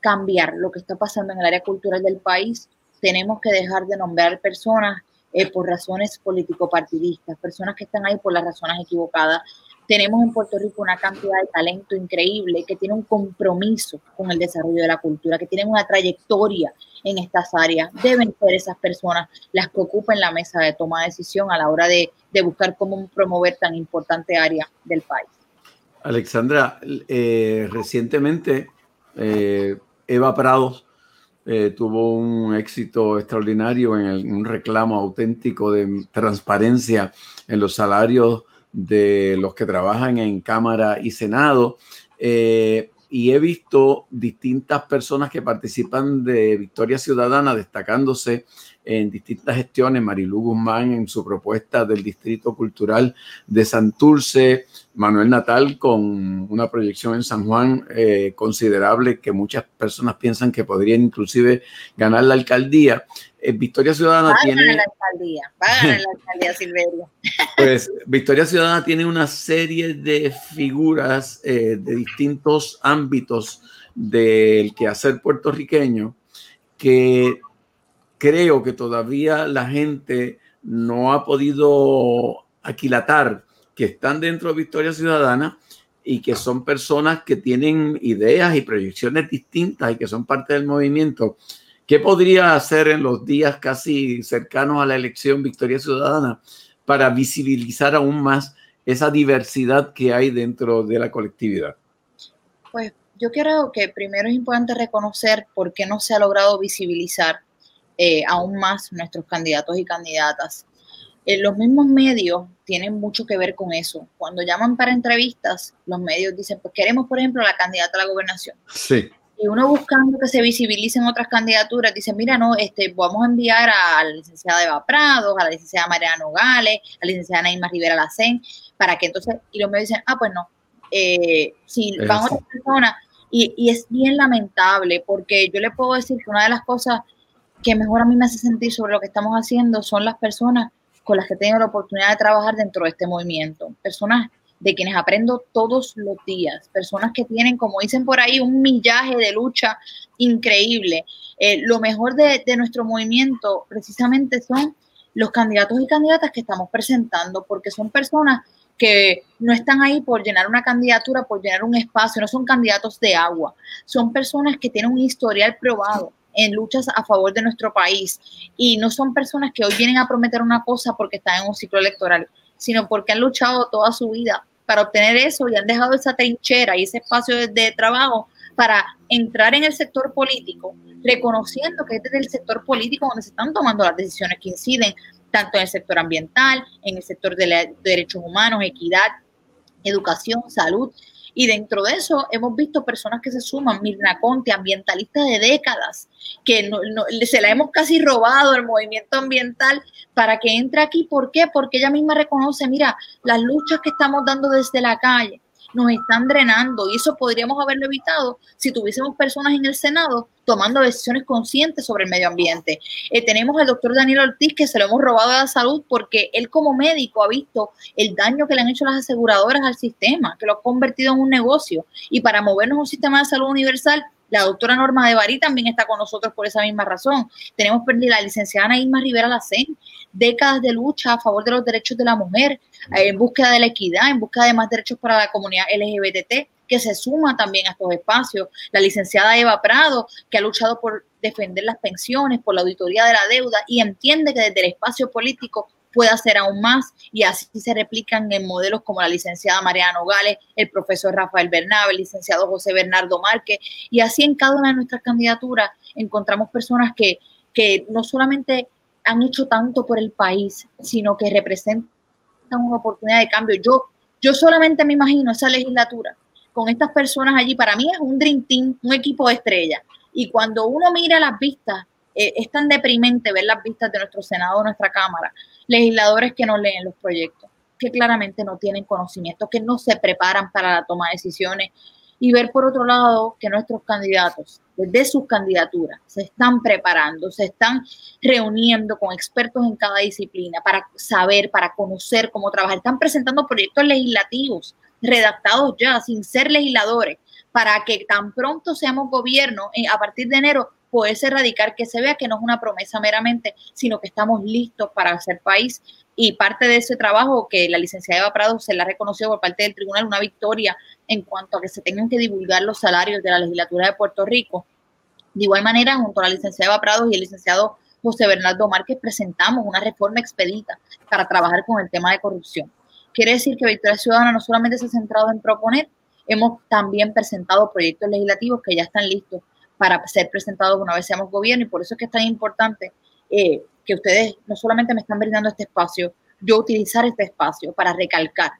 cambiar lo que está pasando en el área cultural del país, tenemos que dejar de nombrar personas eh, por razones político-partidistas, personas que están ahí por las razones equivocadas. Tenemos en Puerto Rico una cantidad de talento increíble que tiene un compromiso con el desarrollo de la cultura, que tienen una trayectoria en estas áreas. Deben ser esas personas las que ocupen la mesa de toma de decisión a la hora de, de buscar cómo promover tan importante área del país. Alexandra, eh, recientemente eh, Eva Prados eh, tuvo un éxito extraordinario en, un reclamo auténtico de transparencia en los salarios de los que trabajan en Cámara y Senado. Eh, y he visto distintas personas que participan de Victoria Ciudadana destacándose en distintas gestiones. Marilu Guzmán en su propuesta del Distrito Cultural de Santurce, Manuel Natal con una proyección en San Juan eh, considerable que muchas personas piensan que podrían inclusive ganar la alcaldía. Eh, Victoria Ciudadana tiene... la alcaldía, la alcaldía Silverio. Pues Victoria Ciudadana tiene una serie de figuras eh, de distintos ámbitos del quehacer puertorriqueño que creo que todavía la gente no ha podido aquilatar que están dentro de Victoria Ciudadana y que son personas que tienen ideas y proyecciones distintas y que son parte del movimiento. ¿Qué podría hacer en los días casi cercanos a la elección Victoria Ciudadana para visibilizar aún más esa diversidad que hay dentro de la colectividad? Pues yo creo que primero es importante reconocer por qué no se ha logrado visibilizar eh, aún más nuestros candidatos y candidatas. Eh, los mismos medios tienen mucho que ver con eso. Cuando llaman para entrevistas, los medios dicen, pues queremos, por ejemplo, la candidata a la gobernación. Sí. Y uno buscando que se visibilicen otras candidaturas, dice, mira, no, este, vamos a enviar a la licenciada Eva Prados, a la licenciada Mariana Nogales, a la licenciada Naima Rivera Lacén, para que entonces, y los medios dicen, ah, pues no, eh, si van otras personas, y, y es bien lamentable, porque yo le puedo decir que una de las cosas que mejor a mí me hace sentir sobre lo que estamos haciendo son las personas con las que tengo la oportunidad de trabajar dentro de este movimiento. Personas de quienes aprendo todos los días, personas que tienen, como dicen por ahí, un millaje de lucha increíble. Eh, lo mejor de, de nuestro movimiento precisamente son los candidatos y candidatas que estamos presentando, porque son personas que no están ahí por llenar una candidatura, por llenar un espacio, no son candidatos de agua, son personas que tienen un historial probado en luchas a favor de nuestro país. Y no son personas que hoy vienen a prometer una cosa porque están en un ciclo electoral, sino porque han luchado toda su vida para obtener eso y han dejado esa trinchera y ese espacio de, trabajo para entrar en el sector político, reconociendo que es desde el sector político donde se están tomando las decisiones que inciden tanto en el sector ambiental, en el sector de derechos humanos, equidad, educación, salud y dentro de eso hemos visto personas que se suman, Mirna Conte, ambientalistas de décadas, que se la hemos casi robado el movimiento ambiental para que entre aquí. ¿Por qué? Porque ella misma reconoce, mira, las luchas que estamos dando desde la calle, nos están drenando y eso podríamos haberlo evitado si tuviésemos personas en el Senado tomando decisiones conscientes sobre el medio ambiente. Eh, tenemos al doctor Daniel Ortiz que se lo hemos robado a la salud porque él como médico ha visto el daño que le han hecho las aseguradoras al sistema, que lo ha convertido en un negocio y para movernos a un sistema de salud universal la doctora Norma de Barí también está con nosotros por esa misma razón. Tenemos la licenciada Ana Irma Rivera Lacén, décadas de lucha a favor de los derechos de la mujer, en búsqueda de la equidad, en búsqueda de más derechos para la comunidad LGBT, que se suma también a estos espacios. La licenciada Eva Prado, que ha luchado por defender las pensiones, por la auditoría de la deuda y entiende que desde el espacio político puede hacer aún más y así se replican en modelos como la licenciada Mariana Nogales, el profesor Rafael Bernabe, el licenciado José Bernardo Márquez y así en cada una de nuestras candidaturas encontramos personas que, que no solamente han hecho tanto por el país, sino que representan una oportunidad de cambio. Yo, yo solamente me imagino esa legislatura con estas personas allí, para mí es un Dream Team, un equipo de estrella. Y cuando uno mira las vistas, eh, es tan deprimente ver las vistas de nuestro Senado, nuestra Cámara, legisladores que no leen los proyectos, que claramente no tienen conocimiento, que no se preparan para la toma de decisiones y ver por otro lado que nuestros candidatos, desde sus candidaturas, se están preparando, se están reuniendo con expertos en cada disciplina para saber, para conocer cómo trabajar. Están presentando proyectos legislativos redactados ya, sin ser legisladores, para que tan pronto seamos gobierno, eh, a partir de enero, poderse erradicar, que se vea que no es una promesa meramente, sino que estamos listos para hacer país. Y parte de ese trabajo que la licenciada Eva Prado se la ha reconocido por parte del tribunal, una victoria en cuanto a que se tengan que divulgar los salarios de la legislatura de Puerto Rico. De igual manera, junto a la licenciada Eva Prado y el licenciado José Bernardo Márquez, presentamos una reforma expedita para trabajar con el tema de corrupción. Quiere decir que Victoria Ciudadana no solamente se ha centrado en proponer, hemos también presentado proyectos legislativos que ya están listos para ser presentados una vez seamos gobierno y por eso es que es tan importante eh, que ustedes no solamente me están brindando este espacio, yo utilizar este espacio para recalcar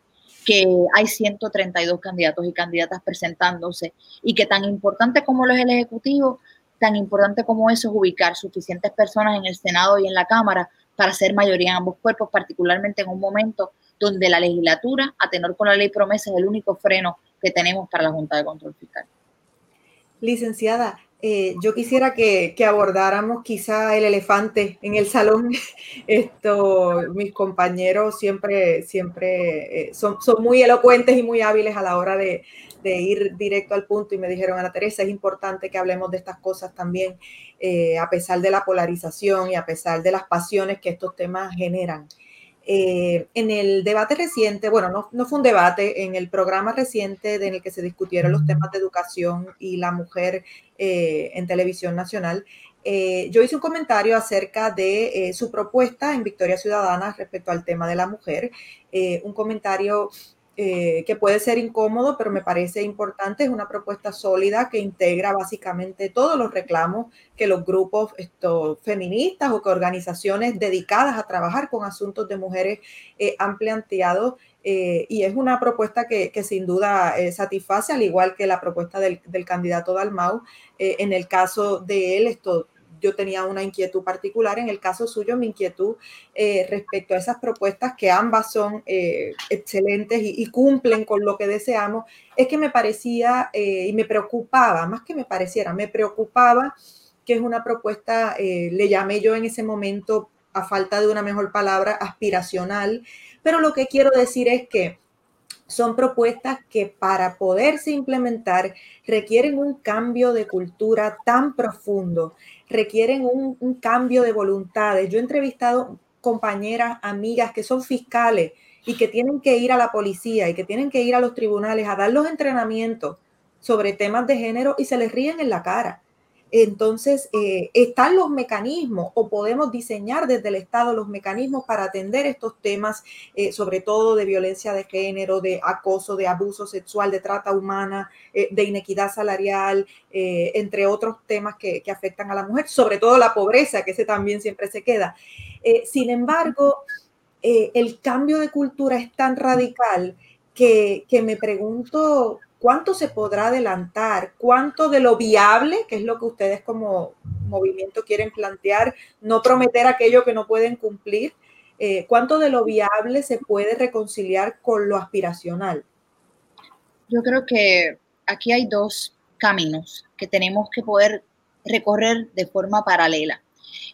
que hay 132 candidatos y candidatas presentándose y que tan importante como lo es el Ejecutivo, tan importante como eso es ubicar suficientes personas en el Senado y en la Cámara para ser mayoría en ambos cuerpos, particularmente en un momento donde la legislatura, a tenor con la ley promesa, es el único freno que tenemos para la Junta de Control Fiscal. Licenciada, eh, yo quisiera que, abordáramos quizá el elefante en el salón. Esto, mis compañeros siempre, siempre eh, son, son, muy elocuentes y muy hábiles a la hora de, ir directo al punto y me dijeron, Ana Teresa, es importante que hablemos de estas cosas también, eh, a pesar de la polarización y a pesar de las pasiones que estos temas generan. Eh, en el debate reciente, bueno, no, no, fue un debate, en el programa reciente en el que se discutieron los temas de educación y la mujer eh, en televisión nacional, eh, yo hice un comentario acerca de su propuesta en Victoria Ciudadana respecto al tema de la mujer, un comentario eh, que puede ser incómodo, pero me parece importante. Es una propuesta sólida que integra básicamente todos los reclamos que los grupos feministas o que organizaciones dedicadas a trabajar con asuntos de mujeres eh, han planteado. Eh, y es una propuesta que, sin duda satisface, al igual que la propuesta del, del candidato Dalmau. en el caso de él, esto yo tenía una inquietud particular. En el caso suyo, mi inquietud eh, respecto a esas propuestas, que ambas son eh, excelentes y, cumplen con lo que deseamos, es que me parecía eh, y me preocupaba, más que me pareciera, me preocupaba que es una propuesta, le llamé yo en ese momento, a falta de una mejor palabra, aspiracional, pero lo que quiero decir es que son propuestas que para poderse implementar requieren un cambio de cultura tan profundo, requieren un, cambio de voluntades. Yo he entrevistado compañeras, amigas que son fiscales y que tienen que ir a la policía y que tienen que ir a los tribunales a dar los entrenamientos sobre temas de género y se les ríen en la cara. Entonces eh, están los mecanismos o podemos diseñar desde el Estado los mecanismos para atender estos temas, eh, sobre todo de violencia de género, de acoso, de abuso sexual, de trata humana, eh, de inequidad salarial, entre otros temas que, afectan a la mujer, sobre todo la pobreza, que ese también siempre se queda. sin embargo, el cambio de cultura es tan radical que, que me pregunto ¿Cuánto se podrá adelantar? ¿Cuánto de lo viable, que es lo que ustedes como movimiento quieren plantear, no prometer aquello que no pueden cumplir? Eh, ¿Cuánto de lo viable se puede reconciliar con lo aspiracional? Yo creo que aquí hay dos caminos que tenemos que poder recorrer de forma paralela.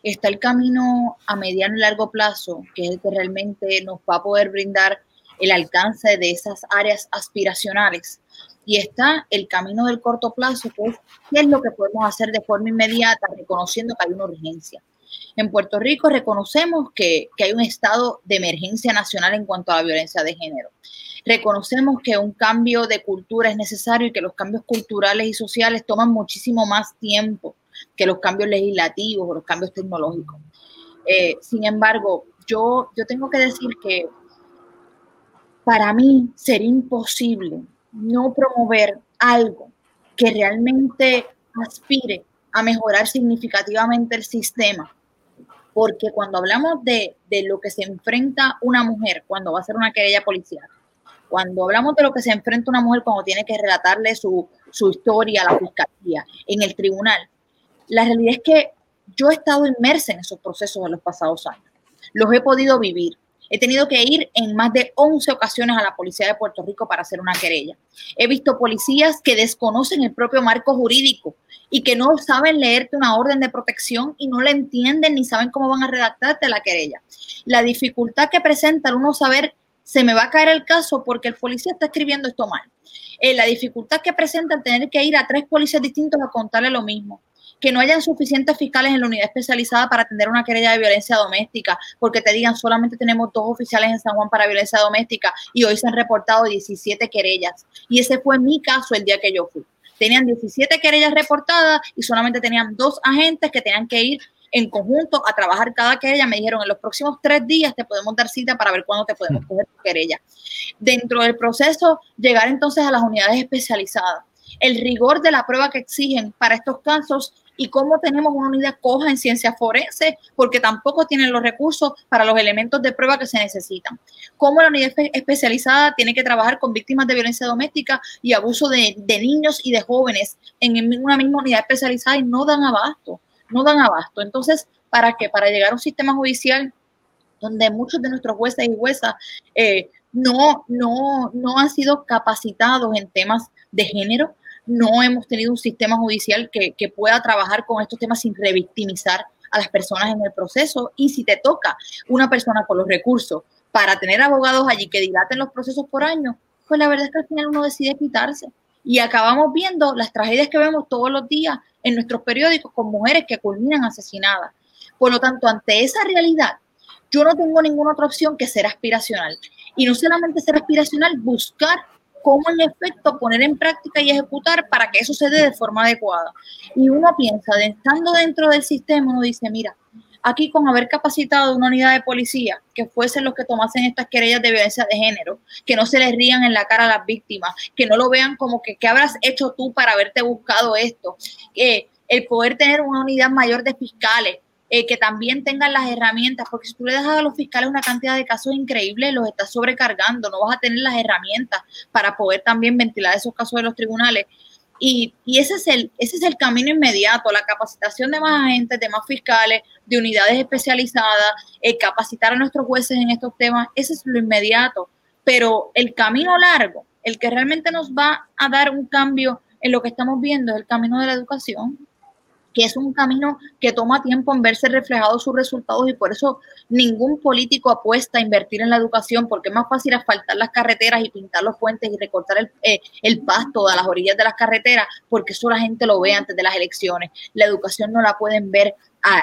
Está el camino a mediano y largo plazo, que es el que realmente nos va a poder brindar el alcance de esas áreas aspiracionales y está el camino del corto plazo, que es qué es lo que podemos hacer de forma inmediata, reconociendo que hay una urgencia. En Puerto Rico reconocemos que, que, hay un estado de emergencia nacional en cuanto a la violencia de género. Reconocemos que un cambio de cultura es necesario y que los cambios culturales y sociales toman muchísimo más tiempo que los cambios legislativos o los cambios tecnológicos. Eh, sin embargo, yo, yo tengo que decir que para mí sería imposible no promover algo que realmente aspire a mejorar significativamente el sistema. Porque cuando hablamos de, lo que se enfrenta una mujer cuando va a ser una querella policial, cuando hablamos de lo que se enfrenta una mujer cuando tiene que relatarle su, su historia a la fiscalía en el tribunal, la realidad es que yo he estado inmersa en esos procesos en los pasados años. Los he podido vivir. He tenido que ir en más de 11 ocasiones a la policía de Puerto Rico para hacer una querella. He visto policías que desconocen el propio marco jurídico y que no saben leerte una orden de protección y no la entienden ni saben cómo van a redactarte la querella. La dificultad que presenta al uno saber se me va a caer el caso porque el policía está escribiendo esto mal. Eh, la dificultad que presenta el tener que ir a tres policías distintos a contarle lo mismo que no hayan suficientes fiscales en la unidad especializada para atender una querella de violencia doméstica, porque te digan solamente tenemos dos oficiales en San Juan para violencia doméstica y hoy se han reportado 17 querellas. Y ese fue mi caso el día que yo fui. Tenían 17 querellas reportadas y solamente tenían dos agentes que tenían que ir en conjunto a trabajar cada querella. Me dijeron, en los próximos tres días te podemos dar cita para ver cuándo te podemos mm. coger tu querella. Dentro del proceso, llegar entonces a las unidades especializadas. El rigor de la prueba que exigen para estos casos y cómo tenemos una unidad coja en ciencias forenses, porque tampoco tienen los recursos para los elementos de prueba que se necesitan. Cómo la unidad especializada tiene que trabajar con víctimas de violencia doméstica y abuso de, niños y de jóvenes en una misma unidad especializada y no dan abasto, no dan abasto. Entonces, ¿para qué? Para llegar a un sistema judicial donde muchos de nuestros jueces y juezas eh, no, no, no han sido capacitados en temas de género, no hemos tenido un sistema judicial que, pueda trabajar con estos temas sin revictimizar a las personas en el proceso. Y si te toca una persona con los recursos para tener abogados allí que dilaten los procesos por año, pues la verdad es que al final uno decide quitarse. Y acabamos viendo las tragedias que vemos todos los días en nuestros periódicos con mujeres que culminan asesinadas. Por lo tanto, ante esa realidad, yo no tengo ninguna otra opción que ser aspiracional. Y no solamente ser aspiracional, buscar cómo en efecto poner en práctica y ejecutar para que eso se dé de forma adecuada. Y uno piensa, estando dentro del sistema, uno dice, mira, aquí con haber capacitado una unidad de policía que fuesen los que tomasen estas querellas de violencia de género, que no se les rían en la cara a las víctimas, que no lo vean como que qué habrás hecho tú para haberte buscado esto, que el poder tener una unidad mayor de fiscales, eh, que también tengan las herramientas, porque si tú le dejas a los fiscales una cantidad de casos increíbles, los estás sobrecargando, no vas a tener las herramientas para poder también ventilar esos casos de los tribunales. Y, ese, es el, ese es el camino inmediato, la capacitación de más agentes, de más fiscales, de unidades especializadas, el capacitar a nuestros jueces en estos temas, ese es lo inmediato. Pero el camino largo, el que realmente nos va a dar un cambio en lo que estamos viendo, es el camino de la educación que es un camino que toma tiempo en verse reflejados sus resultados y por eso ningún político apuesta a invertir en la educación porque es más fácil asfaltar las carreteras y pintar los puentes y recortar el, eh, el pasto a las orillas de las carreteras porque eso la gente lo ve antes de las elecciones. La educación no la pueden ver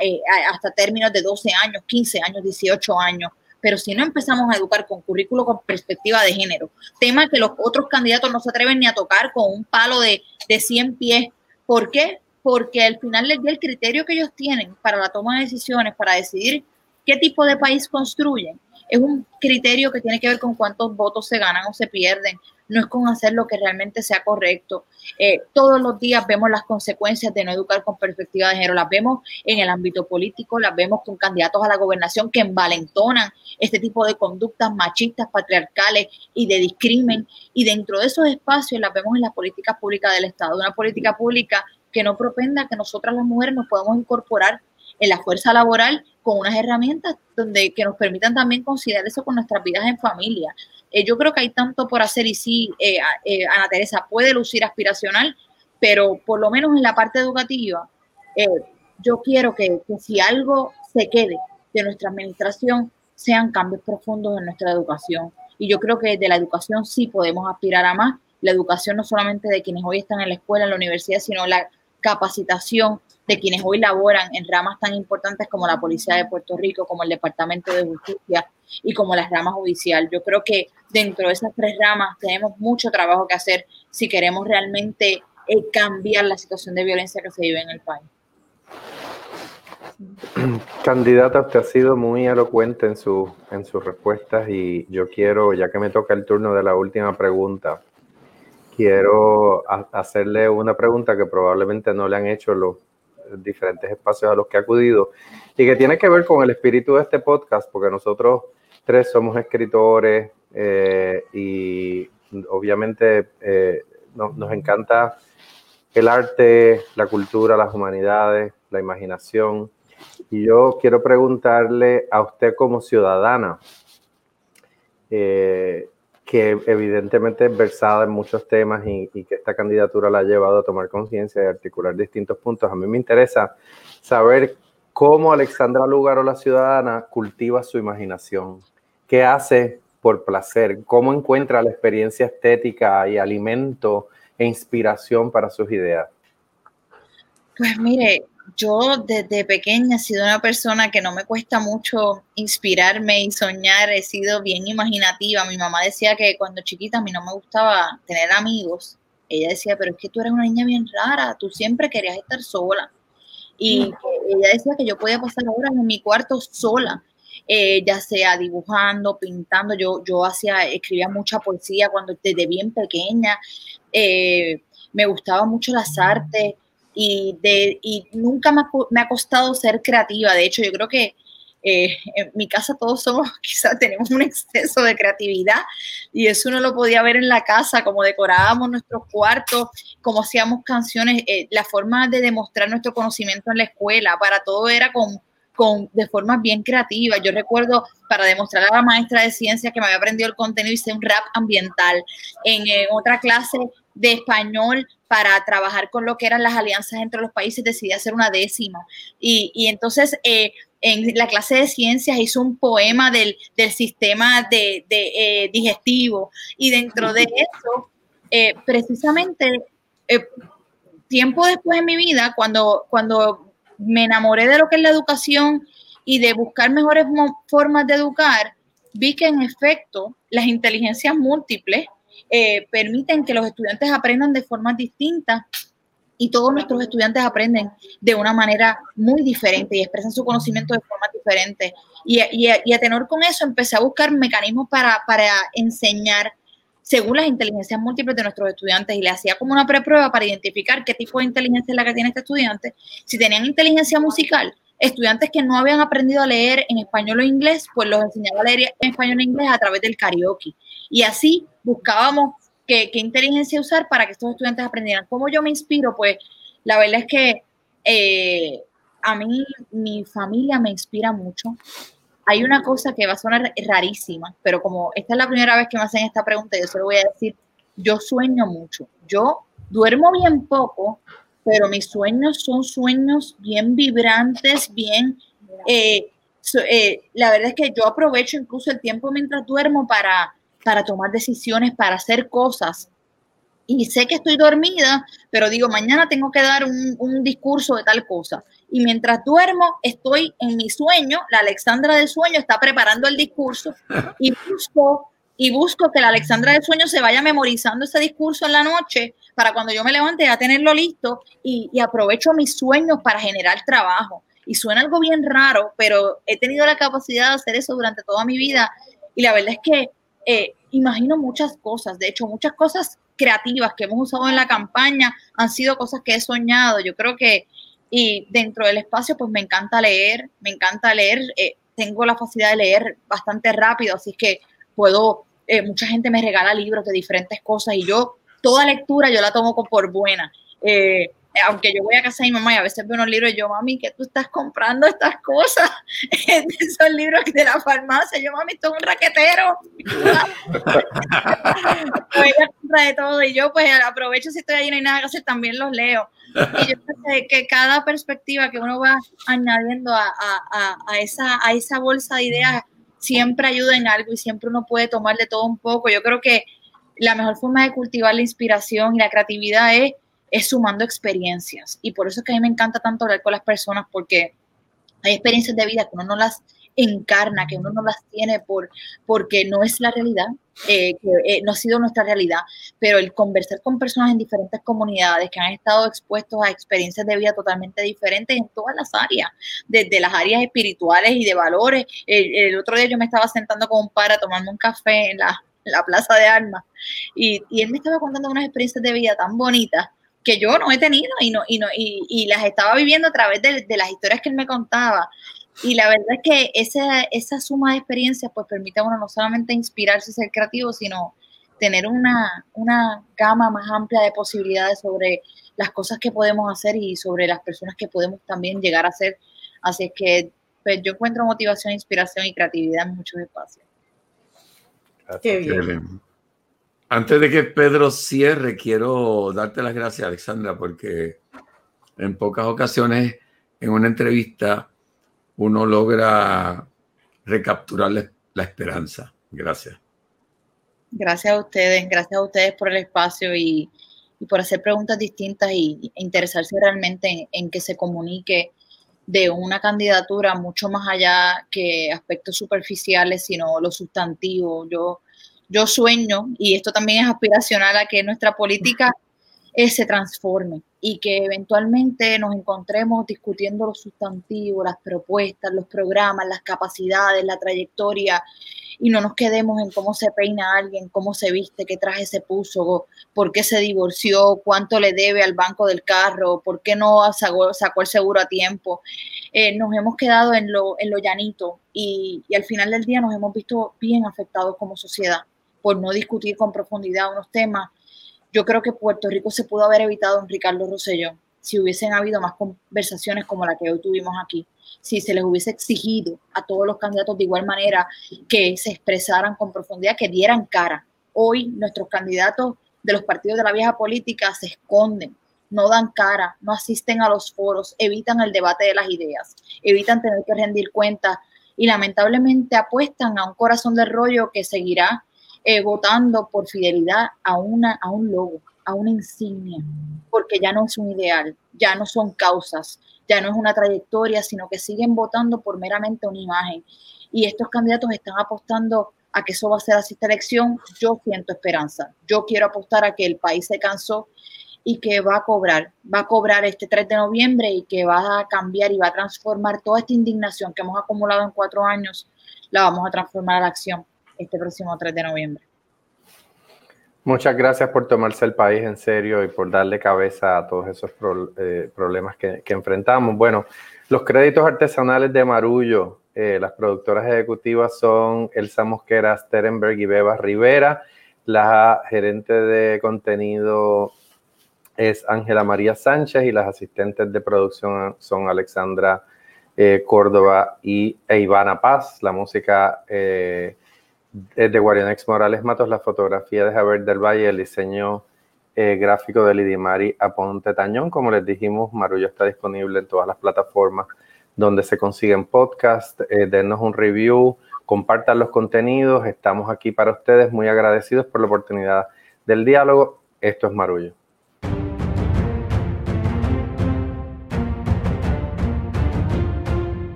eh, hasta términos de 12 años, 15 años, 18 años pero si no empezamos a educar con currículo con perspectiva de género, tema que los otros candidatos no se atreven ni a tocar con un palo de, de 100 pies, ¿por qué? Porque al final del día el criterio que ellos tienen para la toma de decisiones, para decidir qué tipo de país construyen, es un criterio que tiene que ver con cuántos votos se ganan o se pierden, no es con hacer lo que realmente sea correcto. Eh, todos los días vemos las consecuencias de no educar con perspectiva de género, las vemos en el ámbito político, las vemos con candidatos a la gobernación que envalentonan este tipo de conductas machistas, patriarcales y de discrimen. Y dentro de esos espacios las vemos en las políticas públicas del Estado, una política pública que no propenda que nosotras las mujeres nos podamos incorporar en la fuerza laboral con unas herramientas donde que nos permitan también considerar eso con nuestras vidas en familia. Eh, yo creo que hay tanto por hacer y sí, eh, eh, Ana Teresa puede lucir aspiracional, pero por lo menos en la parte educativa, yo quiero que, que si algo se quede de nuestra administración, sean cambios profundos en nuestra educación. Y yo creo que de la educación sí podemos aspirar a más. La educación no solamente de quienes hoy están en la escuela, en la universidad, sino la capacitación de quienes hoy laboran en ramas tan importantes como la Policía de Puerto Rico, como el Departamento de Justicia y como las ramas judicial. Yo creo que dentro de esas tres ramas tenemos mucho trabajo que hacer si queremos realmente eh, cambiar la situación de violencia que se vive en el país. Candidata, usted ha sido muy elocuente en, su, en sus respuestas y yo quiero, ya que me toca el turno de la última pregunta, quiero hacerle una pregunta que probablemente no le han hecho los diferentes espacios a los que ha acudido y que tiene que ver con el espíritu de este podcast, porque nosotros tres somos escritores eh, y obviamente eh, nos encanta el arte, la cultura, las humanidades, la imaginación. Y yo quiero preguntarle a usted como ciudadana, eh, que evidentemente es versada en muchos temas y, que esta candidatura la ha llevado a tomar conciencia y articular distintos puntos. A mí me interesa saber cómo Alexandra Lugaro, la ciudadana, cultiva su imaginación, qué hace por placer, cómo encuentra la experiencia estética y alimento e inspiración para sus ideas. Pues mire, yo desde pequeña he sido una persona que no me cuesta mucho inspirarme y soñar, he sido bien imaginativa. Mi mamá decía que cuando chiquita a mí no me gustaba tener amigos. Ella decía, pero es que tú eres una niña bien rara, tú siempre querías estar sola. Y mm. ella decía que yo podía pasar horas en mi cuarto sola, eh, ya sea dibujando, pintando. Yo, yo hacía, escribía mucha poesía cuando desde bien pequeña. Eh, me gustaba mucho las artes y, de, y nunca me ha, costado ser creativa. De hecho, yo creo que eh, en mi casa todos somos, quizás tenemos un exceso de creatividad y eso uno lo podía ver en la casa, como decorábamos nuestros cuartos, como hacíamos canciones, eh, la forma de demostrar nuestro conocimiento en la escuela, para todo era con, con, de forma bien creativa. Yo recuerdo para demostrar a la maestra de ciencia que me había aprendido el contenido, hice un rap ambiental. En, en otra clase de español para trabajar con lo que eran las alianzas entre los países, decidí hacer una décima. Y, entonces eh, en la clase de ciencias hizo un poema del, sistema de, eh, digestivo y dentro de eso, eh, precisamente, tiempo después en mi vida, cuando, cuando me enamoré de lo que es la educación y de buscar mejores formas de educar, vi que en efecto las inteligencias múltiples eh, permiten que los estudiantes aprendan de formas distintas y todos nuestros estudiantes aprenden de una manera muy diferente y expresan su conocimiento de formas diferentes. Y, y, a tenor con eso empecé a buscar mecanismos para, para enseñar según las inteligencias múltiples de nuestros estudiantes y le hacía como una preprueba para identificar qué tipo de inteligencia es la que tiene este estudiante. Si tenían inteligencia musical, estudiantes que no habían aprendido a leer en español o inglés, pues los enseñaba a leer en español e inglés a través del karaoke. Y así buscábamos qué, inteligencia usar para que estos estudiantes aprendieran. ¿Cómo yo me inspiro? Pues la verdad es que eh, a mí mi familia me inspira mucho. Hay una cosa que va a sonar rarísima, pero como esta es la primera vez que me hacen esta pregunta, yo se lo voy a decir, yo sueño mucho. Yo duermo bien poco, pero mis sueños son sueños bien vibrantes, bien... Eh, eh, la verdad es que yo aprovecho incluso el tiempo mientras duermo para, para tomar decisiones, para hacer cosas. Y sé que estoy dormida, pero digo, mañana tengo que dar un, un discurso de tal cosa. Y mientras duermo, estoy en mi sueño, la Alexandra del sueño está preparando el discurso y busco y busco que la Alexandra del Sueño se vaya memorizando ese discurso en la noche para cuando yo me levante ya tenerlo listo y, aprovecho mis sueños para generar trabajo. Y suena algo bien raro, pero he tenido la capacidad de hacer eso durante toda mi vida y la verdad es que eh, imagino muchas cosas, de hecho muchas cosas creativas que hemos usado en la campaña han sido cosas que he soñado. Yo creo que y dentro del espacio pues me encanta leer, me encanta leer, eh, tengo la facilidad de leer bastante rápido, así que puedo, eh, mucha gente me regala libros de diferentes cosas y yo toda lectura yo la tomo por buena. Eh, aunque yo voy a casa de mi mamá y a veces veo unos libros y yo, mami, ¿qué tú estás comprando estas cosas? Esos libros de la farmacia. Yo, mami, esto es un raquetero. ella compra de todo y yo pues aprovecho si estoy y no hay nada que hacer, también los leo. Y yo sé que cada perspectiva que uno va añadiendo a, a, a, esa, a esa bolsa de ideas siempre ayuda en algo y siempre uno puede tomar de todo un poco. Yo creo que la mejor forma de cultivar la inspiración y la creatividad es, es sumando experiencias. Y por eso es que a mí me encanta tanto hablar con las personas porque hay experiencias de vida que uno no las encarna, que uno no las tiene por, porque no es la realidad, eh, que eh, no ha sido nuestra realidad, pero el conversar con personas en diferentes comunidades que han estado expuestos a experiencias de vida totalmente diferentes en todas las áreas, desde las áreas espirituales y de valores. El, otro día yo me estaba sentando con un padre tomando un café en la, Plaza de Armas y, y, él me estaba contando unas experiencias de vida tan bonitas que yo no he tenido y, no, y, no, y, y las estaba viviendo a través de, de, las historias que él me contaba. Y la verdad es que esa, esa suma de experiencias pues permite a uno no solamente inspirarse y ser creativo, sino tener una, una gama más amplia de posibilidades sobre las cosas que podemos hacer y sobre las personas que podemos también llegar a ser. Así es que pues, yo encuentro motivación, inspiración y creatividad en muchos espacios. Qué bien. Antes de que Pedro cierre, quiero darte las gracias, Alexandra, porque en pocas ocasiones en una entrevista uno logra recapturar la, esperanza. Gracias. Gracias a ustedes, gracias a ustedes por el espacio y, por hacer preguntas distintas y, interesarse realmente en, que se comunique de una candidatura mucho más allá que aspectos superficiales, sino lo sustantivo. Yo, yo sueño, y esto también es aspiracional a que nuestra política se transforme y que eventualmente nos encontremos discutiendo los sustantivos, las propuestas, los programas, las capacidades, la trayectoria y no nos quedemos en cómo se peina alguien, cómo se viste, qué traje se puso, por qué se divorció, cuánto le debe al banco del carro, por qué no sacó, el seguro a tiempo. Eh, nos hemos quedado en lo, en lo llanito y al final del día nos hemos visto bien afectados como sociedad por no discutir con profundidad unos temas yo creo que Puerto Rico se pudo haber evitado un Ricardo Rosselló si hubiesen habido más conversaciones como la que hoy tuvimos aquí, si se les hubiese exigido a todos los candidatos de igual manera que se expresaran con profundidad, que dieran cara. Hoy nuestros candidatos de los partidos de la vieja política se esconden, no dan cara, no asisten a los foros, evitan el debate de las ideas, evitan tener que rendir cuentas y lamentablemente apuestan a un corazón de rollo que seguirá eh, votando por fidelidad a, una, a un logo, a una insignia, porque ya no es un ideal, ya no son causas, ya no es una trayectoria, sino que siguen votando por meramente una imagen. Y estos candidatos están apostando a que eso va a ser así esta elección. Yo siento esperanza. Yo quiero apostar a que el país se cansó y que va a cobrar, va a cobrar este 3 de noviembre y que va a cambiar y va a transformar toda esta indignación que hemos acumulado en cuatro años, la vamos a transformar a la acción este próximo 3 de noviembre. Muchas gracias por tomarse el país en serio y por darle cabeza a todos esos eh, problemas que, enfrentamos. Bueno, los créditos artesanales de Marullo, eh, las productoras ejecutivas son Elsa Mosquera Sterenberg y Beba Rivera. La gerente de contenido es Ángela María Sánchez y las asistentes de producción son Alexandra eh, Córdoba y e Ivana Paz. La música de Guarionex Morales Matos, la fotografía de Javier del Valle, el diseño eh, gráfico de Lidimari Aponte Tañón. Como les dijimos, Marullo está disponible en todas las plataformas donde se consiguen podcasts. Eh, denos un review, compartan los contenidos. Estamos aquí para ustedes, muy agradecidos por la oportunidad del diálogo. Esto es Marullo.